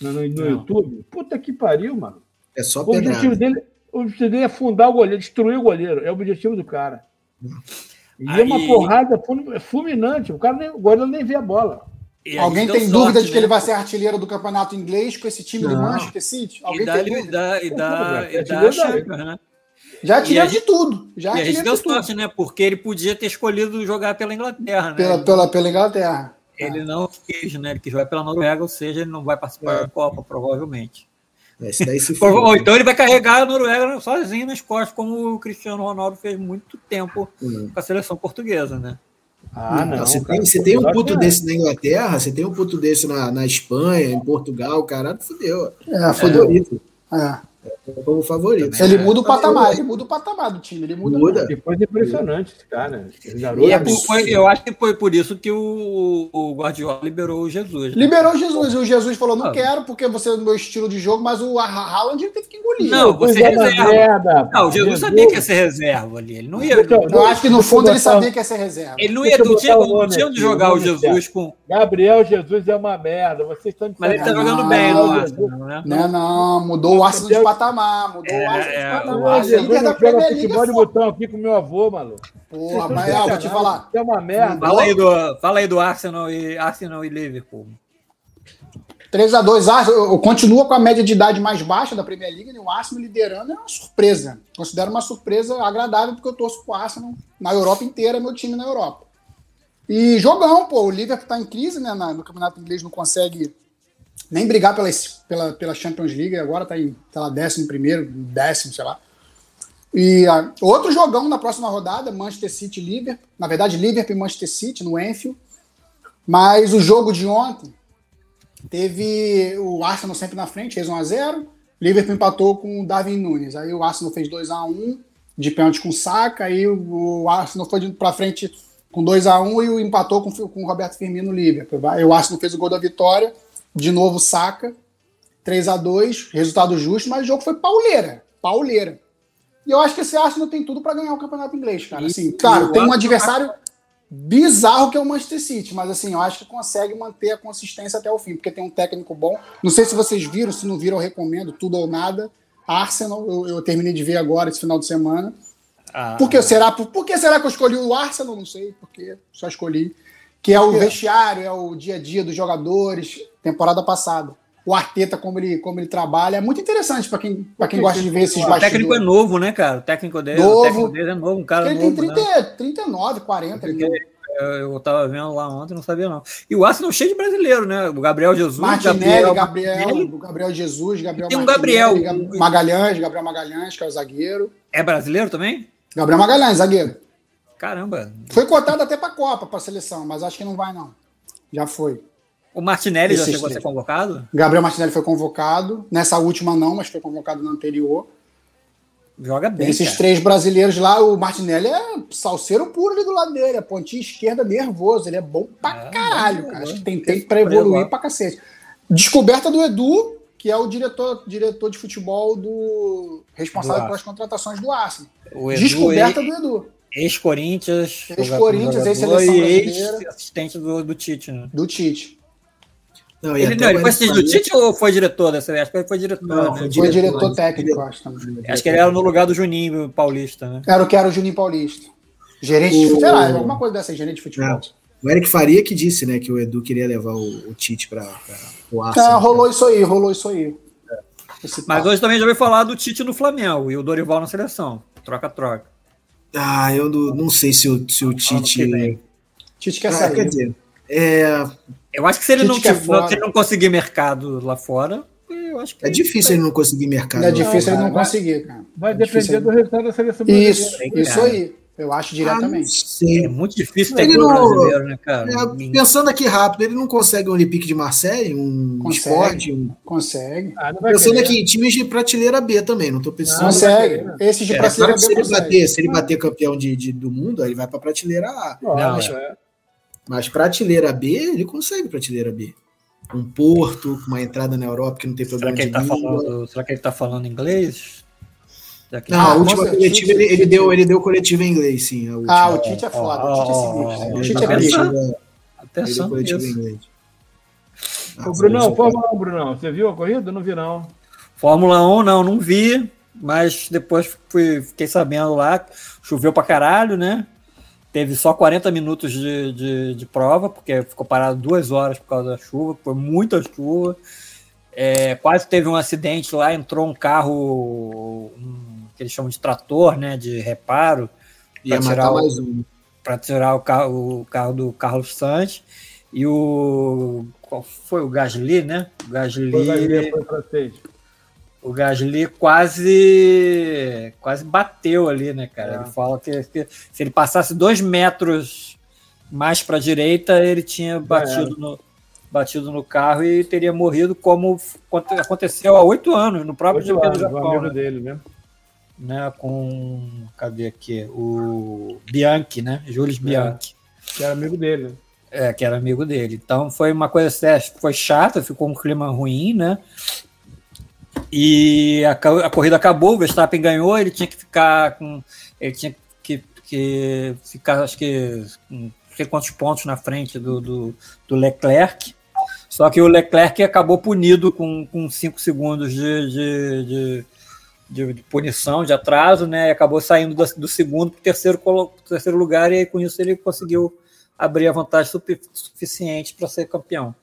no, no- no. YouTube? Puta que pariu, mano. É só O objetivo dele, o objetivo dele é afundar o goleiro, destruir o goleiro. É o objetivo do cara. E é uma Aí- porrada ful- fulminante. O cara nem, o goleiro nem vê a bola. E Alguém tem deu dúvida sorte, de que ele né? vai ser artilheiro do campeonato inglês com esse time do Não. Manchester City? E Alguém da, tem e dúvida? da, e da, É e da- Champions, né? Já E a artilheiro de tudo. Já E a gente deu de tudo. sorte, né? Porque ele podia ter escolhido jogar pela Inglaterra, né? Pela, pela, pela Inglaterra. Ele não quis, né? Ele quis jogar pela Noruega, ou seja, ele não vai participar É. da Copa, provavelmente. Esse daí se Ou então ele vai carregar a Noruega sozinho nas costas, como o Cristiano Ronaldo fez muito tempo Hum. com a seleção portuguesa, né? Ah, não. você, cara. tem, você tem um puto que é. desse na Inglaterra, você tem um puto desse na, na Espanha, em Portugal, caralho, fudeu. É, fodeu. Favorito. É. Como favorito. Ele muda o patamar, ele muda o patamar do time. Ele muda. Muda. Que coisa impressionante esse cara. Esse garoto. E é por- foi- eu acho que foi por isso que o, o Guardiola liberou o Jesus. né? Liberou o Jesus. E o Jesus falou: não Ah. quero, porque você é o meu estilo de jogo, mas o Ha- Haaland ele teve que engolir. Não, você é reserva. merda, Não, o Jesus Jesus. sabia que ia ser reserva ali. Ele não ia. Deixa eu- Eu acho que no eu fundo ele sabia que ia ser reserva. Ele não ia. eu Não tinha, não tinha onde jogar o Jesus com. Gabriel Jesus é uma merda. Vocês estão Mas ele tá jogando não, bem no não, Arsenal, né? Não, não, mudou o Arsenal de patamar. Mudou É, o Arsenal é, de o patamar. Arsenal- O líder Jesus da não joga Premier League futebol é de botão aqui com meu avô, maluco. Porra, mas é, eu vou te falar. É uma merda. Fala aí do, fala aí do Arsenal e, Arsenal e Liverpool. 3x2, Arsenal continua com a média de idade mais baixa da Premier League, né? o Arsenal liderando é uma surpresa. Considero uma surpresa agradável, porque eu torço pro Arsenal na Europa inteira, meu time na Europa. E jogão, pô, o Liverpool tá em crise, né? no campeonato inglês não consegue nem brigar pela, pela, pela Champions League, agora tá em, sei lá, décimo primeiro, décimo, sei lá. E ah, outro jogão na próxima rodada, Manchester City Liverpool. Na verdade, Liverpool e Manchester City no Enfield. Mas o jogo de ontem teve o Arsenal sempre na frente, fez 1x0. Liverpool empatou com o Darwin Nunes. Aí o Arsenal fez 2x1 de pênalti com o. Aí o Arsenal foi para frente com 2x1 e o empatou com, com o Roberto Firmino no Liverpool. O Arsenal fez o gol da vitória. De novo, Saka. 3x2, resultado justo, mas o jogo foi pauleira. Pauleira. E eu acho que esse Arsenal tem tudo para ganhar o campeonato inglês, cara. Assim, claro, tem um adversário bizarro que é o Manchester City, mas assim, eu acho que consegue manter a consistência até o fim, porque tem um técnico bom. Não sei se vocês viram, se não viram, eu recomendo tudo ou nada. Arsenal, eu, eu terminei de ver agora esse final de semana. Ah, Por que será? Por, por que será que eu escolhi o Arsenal? Não sei, porque só escolhi. Que é o vestiário, é o dia a dia dos jogadores, temporada passada. O Arteta, como ele, como ele trabalha, é muito interessante para quem, pra quem gosta de ver esses O técnico é bastidores. novo, né, cara? O técnico dele, Novo. o técnico dele é novo, um cara Ele tem novo. 30, né? 39, 40. ele Porque Eu, eu tava vendo lá ontem, não sabia não. E o Arsenal cheio de brasileiro, né? O Gabriel Jesus, Martinelli, Gabriel, Martinelli. Gabriel, Jesus, Gabriel tem um Gabriel. Gab- Magalhães, Gabriel Magalhães, que é o zagueiro. É brasileiro também? Gabriel Magalhães, zagueiro. Caramba. Foi cotado até para a Copa, para a seleção, mas acho que não vai, não. Já foi. O Martinelli já Esses chegou a ser convocado? Gabriel Martinelli foi convocado. Nessa última, não, mas foi convocado na anterior. Joga bem, Esses cara. três brasileiros lá, o Martinelli é salseiro puro ali do lado dele. É pontinha esquerda nervoso. Ele é bom pra É, caralho, cara. Acho que tem tempo pra evoluir pra cacete. Descoberta do Edu, que é o diretor, diretor de futebol do responsável Do pelas contratações do Arsenal. O Edu, Descoberta do Edu, ex-Corinthians. Ex-Corinthians, ex-seleção brasileira. ex-assistente do, do Tite, né? do Tite. Não, Ele, não, ele foi assistente do Tite ou foi diretor dessa vez? Acho que ele foi diretor, Não, né? foi Foi Diretor, diretor técnico, diretor. eu acho também. Acho que ele era no lugar do Juninho Paulista, né? Era o que era o Juninho Paulista. Gerente de O- futebol. Sei lá, alguma coisa dessa, aí, gerente de futebol. É. O Eric Faria que disse, né, que o Edu queria levar o, o Tite para o Ah, Arsenal. rolou isso aí, rolou isso aí. Esse Mas hoje também já ouvi falar do Tite no Flamengo e o Dorival na seleção. Troca-troca. Ah, eu não, não sei se o, se o Tite. que. Tite quer Ah, sair. quer dizer, é, Eu acho que se ele, Tite não, que é tiver- fora. se ele não conseguir mercado lá fora, eu acho que é difícil ele não conseguir mercado. É difícil ele não conseguir, cara. Vai É depender do resultado da seleção brasileira. Isso, isso cara? aí. Eu acho Ah, diretamente. sei. é muito difícil ter não- brasileiro, né, cara? É, pensando aqui rápido, ele não consegue um Olympique de Marseille, um Consegue. esporte. Um... Consegue. Ah, Pensando querer. aqui em times de prateleira B também, não tô pensando. Não, Consegue. vai Esses de É, prateleira que se B ele, consegue. bater, se ele bater campeão de, de- do mundo, aí ele vai pra prateleira A. Não, é. Mas prateleira B, ele consegue prateleira B. Um Porto, com uma entrada na Europa que não tem Será problema que, ele de tá língua. falando, será que ele tá falando inglês? Não, Ah, a última certeza. coletiva ele, ele deu, ele deu coletiva em inglês, sim. A última. Ah, o Tite é foda. O Tite é tá é bicho. ele deu Atenção inglês. Ah, Ô, Brunão, Fórmula 1, Brunão. Você viu a corrida? Não vi, não. Fórmula 1, não, não vi, mas depois fui, fiquei sabendo lá, choveu pra caralho, né? teve só 40 minutos de, de, de prova, porque ficou parado duas horas por causa da chuva, foi muita chuva. É, quase teve um acidente lá, entrou um carro um, que eles chamam de trator, né, de reparo, matar tirar o- mais um. para tirar o carro, o carro do Carlos Sanz. E o. Qual foi o Gasly, né? O Gasly, Foi Gasly, foi francês. o Gasly quase quase bateu ali, né, cara? É. Ele fala que, que se ele passasse dois metros mais para a direita, ele tinha batido no, batido no carro e teria morrido, como aconte- aconteceu há oito anos, no próprio GP do Japão, amigo né? dele, né? Né? Com. Cadê aqui? O Bianchi, né? Jules Bianchi. Que era amigo dele. É, que era amigo dele. Então foi uma coisa séria, foi chata, ficou um clima ruim, né? E a, a corrida acabou, o Verstappen ganhou, ele tinha que ficar com. Ele tinha que, que ficar, acho que, não sei quantos pontos na frente do, do, do Leclerc. Só que o Leclerc acabou punido com 5 segundos de, de, de, de- de punição, de atraso, né? E acabou saindo do, do segundo para o terceiro, terceiro lugar, e aí, com isso ele conseguiu abrir a vantagem sufi- suficiente para ser campeão.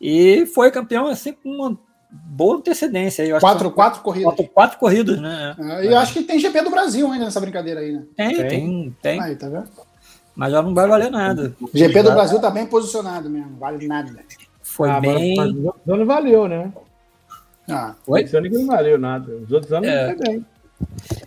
E foi campeão assim com uma boa antecedência. Eu acho Quatro, que quatro corridas. quatro, quatro corridas, né? É, E eu acho que tem GP do Brasil ainda nessa brincadeira aí, né? Tem, Tem. tem, tem, Aí, tá vendo? mas já não vai valer nada. GP do Brasil tá bem posicionado mesmo, vale nada. Foi Ah, bem. anos valeu, né? Ah, Oi? Esse ano que não valeu nada. Os outros anos É. não foi bem.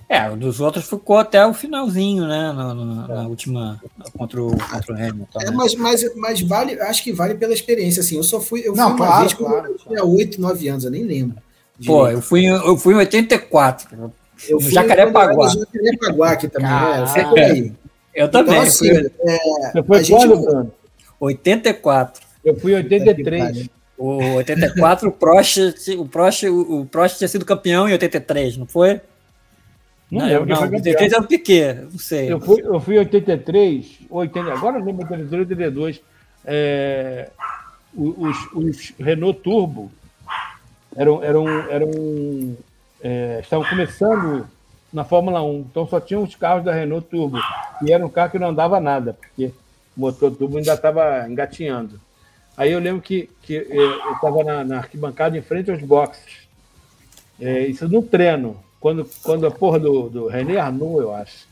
É, o dos outros ficou até o finalzinho, né? Na, na- na última. Contra o, contra o Hamilton. É, né? mas, mas, mas vale, acho que vale pela experiência, assim. Eu só fui, eu Não, fui uma claro, vez quando claro, eu tinha 8, 9 anos, eu nem lembro. Pô, eu fui, em- eu fui em 84. eu fui Jacarepaguá. quando eu Jacarepaguá aqui também, é, eu fui Caralho. por aí. Eu também. Então, assim, fui é, Você foi gente quando, Bruno? 84. Eu fui em 83. O 84, o Prost, o Prost, o, o Prost tinha sido campeão em 83, não foi? Não, não, lembro não, foi campeão. 83 era o Piquet, não sei. Eu fui, eu fui em 83, 80, agora eu lembro 83, 82. É, os, os Renault Turbo eram, eram, eram, é, estavam começando na Fórmula 1, então só tinham os carros da Renault Turbo, e era um carro que não andava nada, porque o motor turbo ainda estava engatinhando. Aí eu lembro que, que é, eu estava na, na arquibancada em frente aos boxes. É, isso no treino. Quando, quando a porra do, do René Arnoux, eu acho,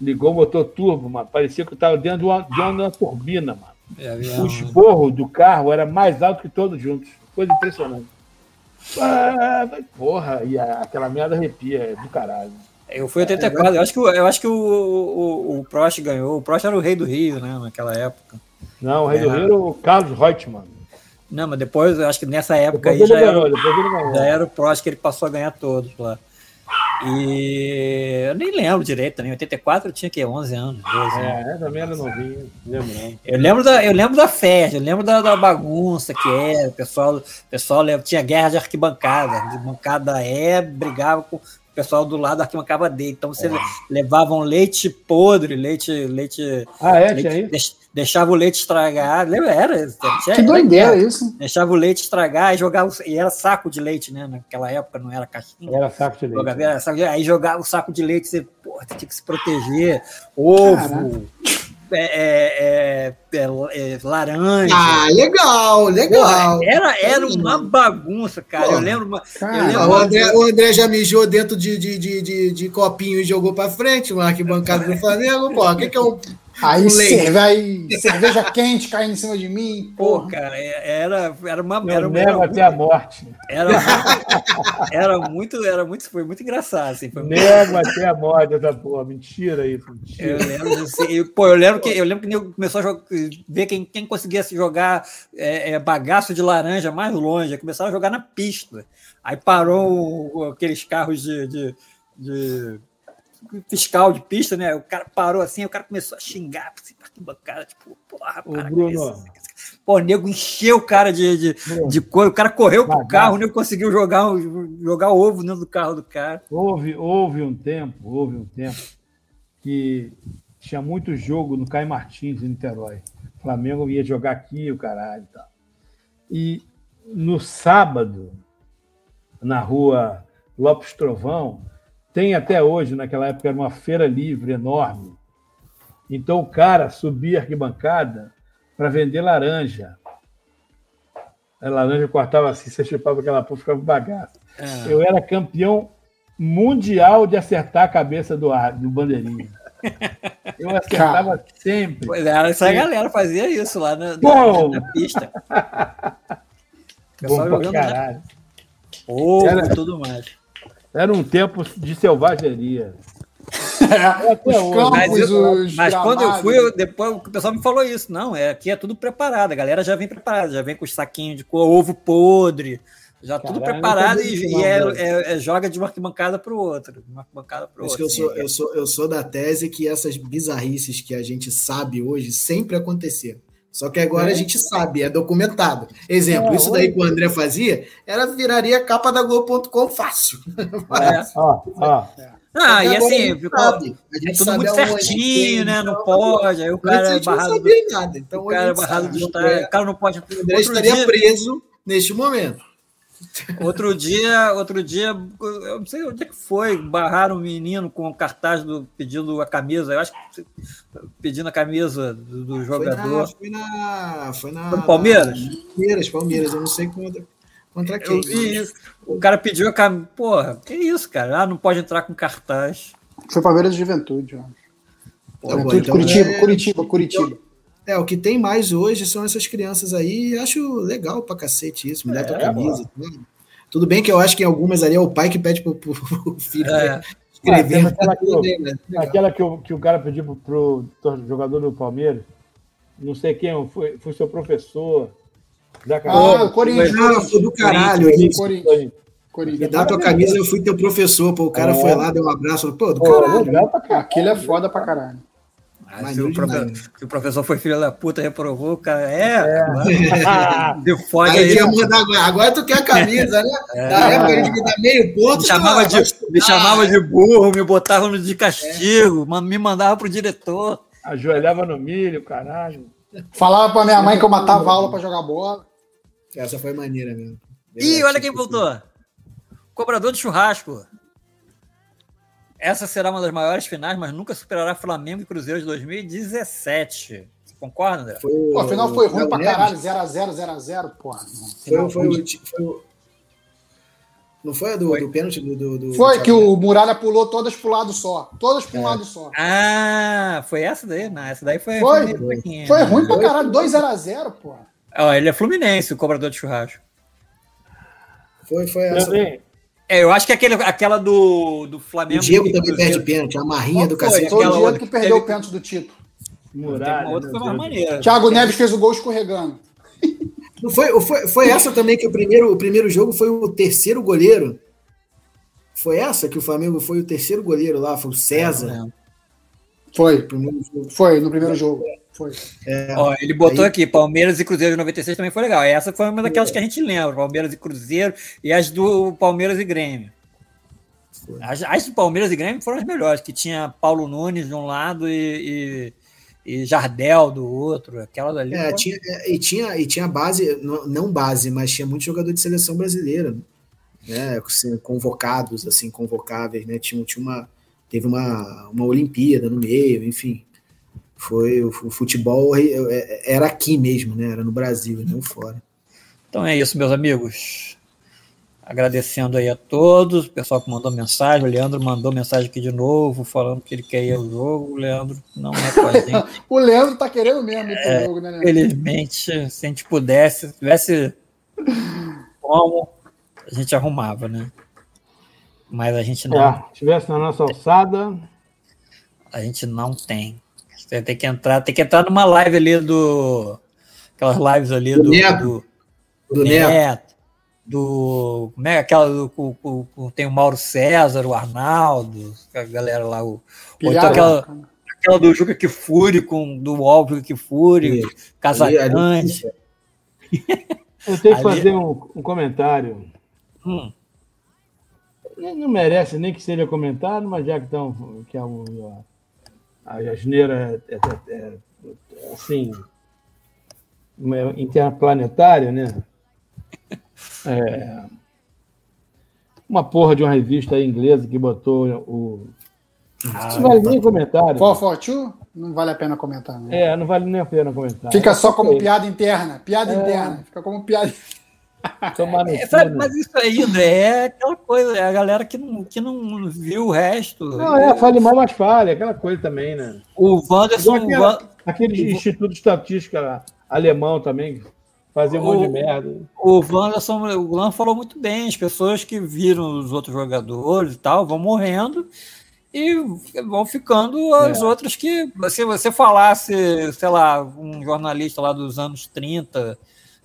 ligou o motor turbo, mano, parecia que eu estava dentro de uma, de uma turbina, mano. É, havia O esporro do carro era mais alto que todos juntos. Coisa impressionante. Ah, porra, e aquela merda arrepia, é do caralho. Eu fui em 84, eu acho que, eu acho que o, o, o Prost ganhou. O Prost era o rei do Rio, né, naquela época. Não, o rei do É. Rio era o Carlos Reutemann. Não, mas depois, eu acho que nessa época Depois aí já ganhou, era, já era o Prost que ele passou a ganhar todos lá. E eu nem lembro direito também. Em 84 eu tinha que 11 anos, 12 anos. É, também era novinho, não lembro não. Eu lembro da, eu lembro da festa, eu lembro da, da bagunça que era. O pessoal, o pessoal tinha guerra de arquibancada. A arquibancada E brigava com pessoal do lado da arquibancada D. Então você levava um leite podre, leite. leite, Ah, é, leite tinha isso? deix- deixava o leite estragar. Lembra? Era. tinha- que doideira guerra. isso. Deixava o leite estragar e jogava. E era saco de leite, né? Naquela época não era caixinha. Era saco de leite. Jogava- era saco de- aí jogava o saco de leite, você porra, tinha que se proteger. Ovo, Caraca. É, é, é, é, é, laranja. Ah, legal, legal. Porra, era, era uma bagunça, cara. Pô. Eu lembro. Uma, eu Cara, lembro Ah, o, uma- André, o André já mijou dentro de, de, de, de, de copinho e jogou pra frente, uma arquibancada do Flamengo. Pô, o que, que é um. Aí cerve- aí cerveja quente caindo em cima de mim. Pô, Porra. cara, é- era, era uma. Eu Era, até a morte. era, era muito, era muito, foi muito engraçado, assim. Foi muito- Nego até a morte essa porra. Mentira isso, Eu mentira. lembro, disso. E, pô, eu lembro que eu lembro que o nego começou a jogar- ver quem, quem conseguia se jogar é, é, bagaço de laranja mais longe, começaram a jogar na pista. Aí parou aqueles carros de, de- de fiscal de pista, né? O cara parou assim, o cara começou a xingar assim, pra arquibancada, tipo, porra, Ô, para com Bruno. Pô, o nego encheu o cara de, de, Bruno. de couro, o cara correu pro Bagaço. carro, o nego conseguiu jogar, o- jogar ovo dentro do carro do cara. Houve, houve um tempo, houve um tempo que tinha muito jogo no Caio Martins, em Niterói. O Flamengo ia jogar aqui, o caralho e tal. E no sábado, na rua Lopes Trovão, tem até hoje, naquela época era uma feira livre enorme. Então o cara subia a arquibancada para vender laranja. A laranja cortava assim, você chupava aquela porra, ficava bagaço. É. Eu era campeão mundial de acertar a cabeça do, ar- do bandeirinha. Eu acertava sempre. Pois é, essa galera fazia isso lá na, na- na pista. Bom pra né? caralho. ovo Era- e tudo mais. Era um tempo de selvageria. É, campos, Mas, eu- os mas quando eu fui, eu- depois o pessoal me falou isso. Não, é, aqui é tudo preparado. A galera já vem preparada, já vem com os saquinhos de cor, ovo podre, já tudo Caralho, preparado não sabia e, e é, é- é joga de uma arquibancada para o outro. de Uma arquibancada para Por isso outra. que eu sou, assim. eu, sou, eu sou da tese que essas bizarrices que a gente sabe hoje sempre aconteceram. Só que agora a gente sabe, é documentado. Exemplo, É, isso daí que o André fazia, era viraria capa da Globo.com fácil. É. Ó, ó. Ah, e assim, ficou, sabe. A é gente tudo sabe muito certinho, né? Não então, pode. Aí o cara a é gente não barrado. sabia nada. Então, O cara é barrado do O estádio. André- O cara não pode. o André estaria dia, preso neste momento. Outro dia, outro dia, eu não sei onde é que foi, barraram um menino com o cartaz do, pedindo a camisa, eu acho que pedindo a camisa do, do Foi na, jogador. foi na. Foi na. Foi no Palmeiras? na- Palmeiras, Palmeiras. Eu não sei contra, contra quem. Eu vi isso. O cara pediu a camisa. Porra, que isso, cara? Ah, não pode entrar com cartaz. Foi Palmeiras de Juventude, ó. Tá bom, Juventude, então Curitiba, é- Curitiba, Curitiba. É, o que tem mais hoje são essas crianças aí. Acho legal pra cacete isso, me dá tua É, camisa. tudo. Tudo bem que eu acho que em algumas ali é o pai que pede pro, pro- pro filho É. né, escrever. Ah, aquela que eu- bem, né? Aquela que o, que o cara pediu pro, pro jogador do Palmeiras, não sei quem, foi, foi seu professor. Da Ah, o Corinthians. Ah, foi do caralho Corinthians, isso. Corinthians. Me Corinthians. dá tua camisa, eu fui teu professor. Pô, o cara É. foi lá, deu um abraço. Pô, do Pô, caralho. caralho. Aquele é foda pra caralho. Ah, se, o profe- se o professor foi filho da puta, reprovou, o cara. É, Ah, deu fode Aí aí. ia mandar agora. Agora tu quer a camisa, né? Na época a gente me dá meio ponto. Me chamava, de, me chamava de burro, me botava no de castigo, ma- me mandava pro diretor. ajoelhava no milho, caralho. Falava pra minha mãe que eu matava aula pra jogar bola. Essa foi maneira mesmo. Ih, olha quem voltou. Cobrador de churrasco. Essa será uma das maiores finais, mas nunca superará Flamengo e Cruzeiro de 2017. Você concorda, André? Foi Pô, afinal foi ruim pra caralho. 0x0, 0x0, porra. Foi, o- foi, o- foi o- Não foi a do, do pênalti do, do, do- Foi do que o Muralha pulou todas pro lado só. Todas pro lado só. Ah, foi essa daí? Não, essa daí foi. Foi. Foi né? ruim pra caralho. 2x0, porra. Ó, ele é Fluminense, o cobrador de churrasco. Foi, foi essa. Também, É, eu acho que aquele, aquela do, do O Flamengo. Diego e também perde pênalti, a marrinha do cacete. Foi o Aquela Diego que perdeu o pênalti do título. Muralha. uma outra foi mais maneira. Thiago Neves fez o gol escorregando. Não foi, foi, foi essa também que o primeiro, o primeiro jogo foi o terceiro goleiro. Foi essa que o Flamengo foi o terceiro goleiro lá, foi o César. Foi. Foi, no primeiro jogo. Foi. Ó, ele botou Aí- aqui, Palmeiras e Cruzeiro de 96 também foi legal. Essa foi uma daquelas que a gente lembra, Palmeiras e Cruzeiro, e as do Palmeiras e Grêmio. As, as do Palmeiras e Grêmio foram as melhores, que tinha Paulo Nunes de um lado e, e, e Jardel do outro. Aquela dali. É, foi- tinha, é, e, tinha, e tinha base, não, não base, mas tinha muito jogador de seleção brasileira, né? assim, convocados, assim, convocáveis, né? Tinha, tinha uma, teve uma, uma Olimpíada no meio, enfim. Foi o, o futebol é, é, era aqui mesmo, né? Era no Brasil, não fora. Então é isso, meus amigos. Agradecendo aí a todos, o pessoal que mandou mensagem. O Leandro mandou mensagem aqui de novo, falando que ele quer ir ao jogo. O Leandro não é com a gente. O Leandro tá querendo mesmo ir pro jogo, né, Leandro? Felizmente, se a gente pudesse, se tivesse como, a gente arrumava, né? Mas a gente não, É, tivesse na nossa alçada, a gente não tem. Você tem que entrar, tem que entrar numa live ali do. Aquelas lives ali Do do. Neto. do, Do Neto. do- como é aquela do, com- com- com- tem o Mauro César, o Arnaldo, a galera lá, o, ou então aquela, aquela do Juca Kifuri com do Óbvio Kifuri, Casagrande. eu tenho que Ali- fazer um, um comentário. Hum. Não merece nem que seja comentário, mas já que estão. Que é a, a asneira é, é- é- é, assim. uma- interplanetária, né? É, uma porra de uma revista aí inglesa que botou o. Ah, Não vale nem comentário. For, for two? Não vale a pena comentar. Não. É, não vale nem a pena comentar. Fica só como piada interna. Piada É. interna. Fica como piada. No É, sabe, mas isso aí, André, é aquela coisa, é a galera que não, que não viu o resto. Não, é, fale mal, mas fale, aquela coisa também, né? O Wanderson. Aquela- Van- Aquele Instituto de Estatística alemão também, fazia um monte de merda. O Wanderson, o Lan falou muito bem, as pessoas que viram os outros jogadores e tal vão morrendo e vão ficando as É. outras que, se você falasse, sei lá, um jornalista lá dos anos 30,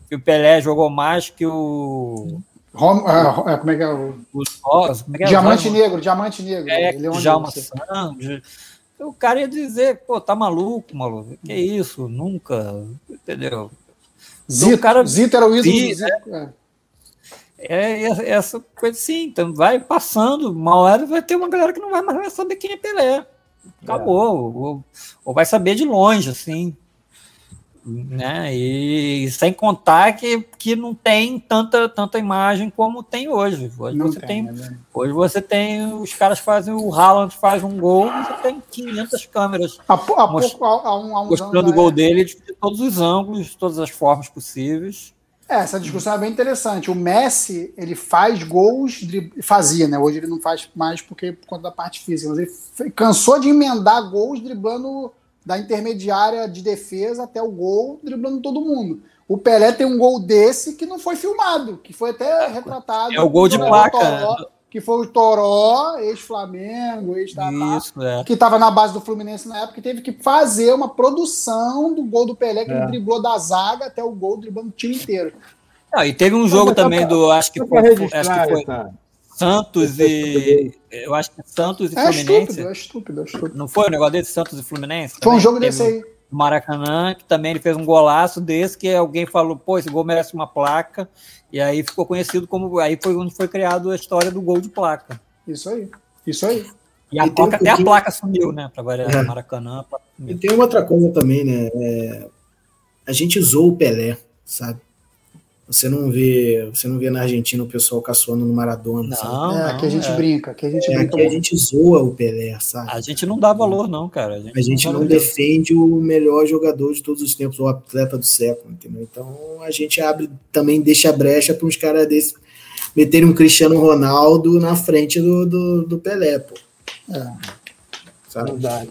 que o Pelé jogou mais que o. Rom- ah, é, como é que é? O... como é que é? Diamante negro, diamante negro. É, Ele é Djalma Santos. O cara ia dizer, pô, tá maluco, maluco. Que isso? Nunca. Entendeu? Zito, o cara- Zito era o ídolo Sim, do Zico. É. É essa- essa coisa assim, então vai passando, uma hora vai ter uma galera que não vai mais saber quem é Pelé. Acabou. Ou, ou vai saber de longe, assim. Né? E sem contar que, que não tem tanta, tanta imagem como tem hoje. Hoje Não você tem, tem, né? hoje você tem, os caras fazem, o Haaland faz um gol, você tem 500 câmeras Há, há Most- pouco, há, um, há mostrando o gol né? dele de todos os ângulos, de todas as formas possíveis. É, essa discussão é bem interessante. O Messi, ele faz gols, fazia, né? Hoje ele não faz mais porque por conta da parte física, mas ele cansou de emendar gols driblando da intermediária de defesa até o gol, driblando todo mundo. O Pelé tem um gol desse que não foi filmado, que foi até retratado. É o gol de placa. Toró, que foi o Toró, ex-Flamengo, ex-Tatá, Isso, é. que estava na base do Fluminense na época, e teve que fazer uma produção do gol do Pelé, que É. ele driblou da zaga até o gol, driblando o time inteiro. Ah, e teve um jogo Mas só também pra- do, acho que foi, acho que foi essa. Santos e. Eu acho que Santos e É Fluminense. estúpido, é estúpido, é estúpido. Não foi o negócio desse Santos e Fluminense? Foi um jogo desse aí. Maracanã, que também ele fez um golaço desse, que alguém falou, pô, esse gol merece uma placa. E aí ficou conhecido como. Aí foi onde foi criado a história do gol de placa. Isso aí. Isso aí. E a E tem um placa, até a placa sumiu, né? Pra variar É. Maracanã. E tem uma outra coisa também, né? É, a gente zoou o Pelé, sabe? Você não vê, você não vê na Argentina o pessoal caçoando no Maradona, sabe? Não, é, não, aqui a gente é. brinca, aqui a gente É, brinca. aqui a gente zoa o Pelé, sabe? A gente não dá valor, não, cara. A gente não valoriza. defende o melhor jogador de todos os tempos, o atleta do século, entendeu? Então a gente abre, também deixa brecha para uns caras desses meterem um Cristiano Ronaldo na frente do, do, do Pelé, pô. É. Sabe? Verdade.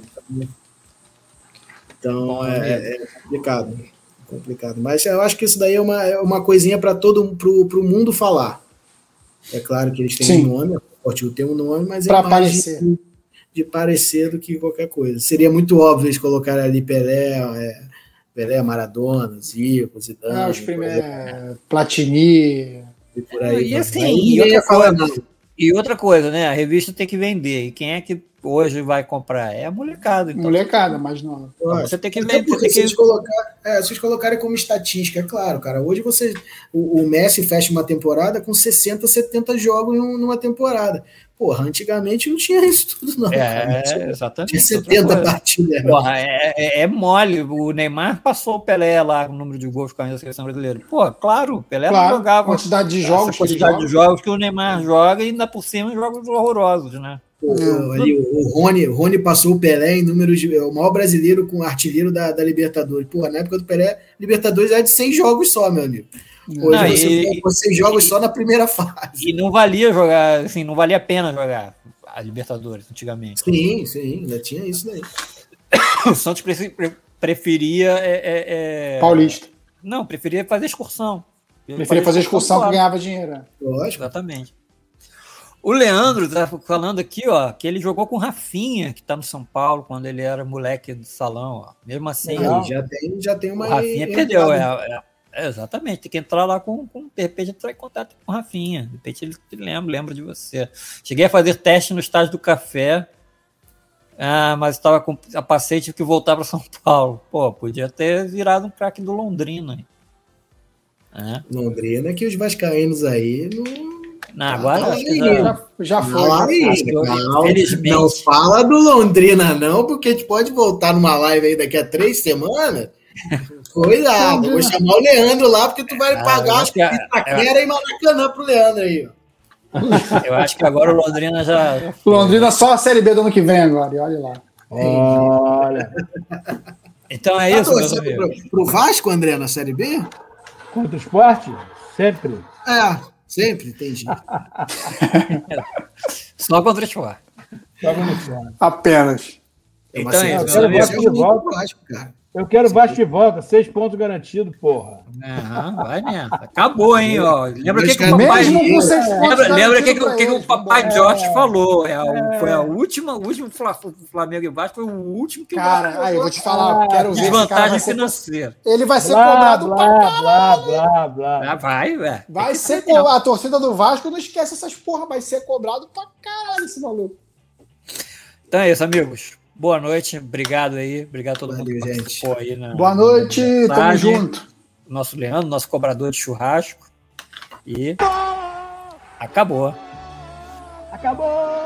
Então é, é complicado. Complicado. Mas eu acho que isso daí é uma, é uma coisinha para todo pro, pro mundo falar. É claro que eles têm Sim. um nome, Portil tem um nome, mas Pra é mais aparecer. de, de parecer do que qualquer coisa. Seria muito óbvio eles colocarem ali Pelé, é, Pelé, Maradona, Zico, Zidane, É, os primeiros. exemplo, Platini. e por aí. E assim, Aí e outra coisa. E outra coisa, né? A revista tem que vender. E quem é que hoje vai comprar? É a molecada. Então, Molecada, mas não. então você tem que ver. porque se que... colocar, é, se colocarem como estatística, é claro, cara. Hoje você. O, o Messi fecha uma temporada com 60, 70 jogos em um- numa temporada. Porra, antigamente não tinha isso tudo, não. cara. É, Tinha, exatamente. tinha outra 70 coisa. partidas. né? Porra, é, é- é mole. O Neymar passou o Pelé lá com o número de gols com a seleção brasileira. Pô, claro, o Pelé não Claro, jogava quantidade de jogos quantidade de jogos que o Neymar joga e ainda por cima jogos horrorosos, né? O, ali, o, o Rony, Rony passou o Pelé em números de. É o maior brasileiro com artilheiro da, da Libertadores. Porra, na época do Pelé, Libertadores era de 100 jogos só, meu amigo. Hoje Não, você e- pega 100 jogos só na primeira fase. E não valia jogar, assim, não valia a pena jogar a Libertadores antigamente. Sim, sim, ainda tinha isso daí. O Santos pre- pre- preferia. é, é, é- Paulista. Não, preferia fazer excursão. Preferia fazer excursão que claro. ganhava dinheiro. Lógico. Exatamente. O Leandro tá falando aqui, ó, que ele jogou com o Rafinha, que tá no São Paulo, quando ele era moleque do salão, ó. Mesmo assim, Legal. Aí já tem, já tem o uma. Rafinha entrada. perdeu. É, é- é, exatamente, tem que entrar lá com, com. De repente entrar em contato com o Rafinha. De repente ele te lembra, lembra de você. Cheguei a fazer teste no estádio do café. Ah, mas estava com a passeio, tive que voltar para São Paulo. Pô, podia ter virado um craque do Londrina. É. Londrina que os vascaínos aí não. Não, agora Ah, acho que aí, já- Já, foi. Não, aí, eu- não, fala do Londrina, não, porque a gente pode voltar numa live aí daqui a três semanas. Cuidado, vou chamar o Leandro lá, porque tu vai Ah, eu pagar acho que a- Itaquera e Maracanã pro Leandro aí. Eu acho que agora o Londrina já. Londrina só a Série B do ano que vem agora, e olha lá. Olha, Então é Tá isso, amigos. pro, pro Vasco, André, na Série B? contra o esporte, sempre. É, sempre, entendi. Só contra o esporte. Joga no esporte. Apenas. Então é eu amigos. de volta. pro Vasco, cara. Eu quero o Vasco de volta, seis pontos garantidos, porra. Aham, vai mesmo. Acabou, hein? Ó. Lembra o que, que o papai. Lembra, lembra o que, que, o- que, o papai vambora. Jorge falou? É, o- foi a última, o último Fla- Flamengo e Vasco foi o último que o Cara, Vasco aí, eu vou te falar, quero ver desvantagem financeira. Ele vai ser Blá, cobrado pra blá, blá, blá, blá. Ah, vai, velho. Vai ser co- a torcida do Vasco não esquece essas porra, vai ser cobrado pra caralho esse maluco. Então é isso, amigos. Boa noite, obrigado aí, obrigado a todo mundo Valeu, que gente. participou aí. Na, Boa noite, na tamo junto. Nosso Leandro, nosso cobrador de churrasco. E acabou. Acabou!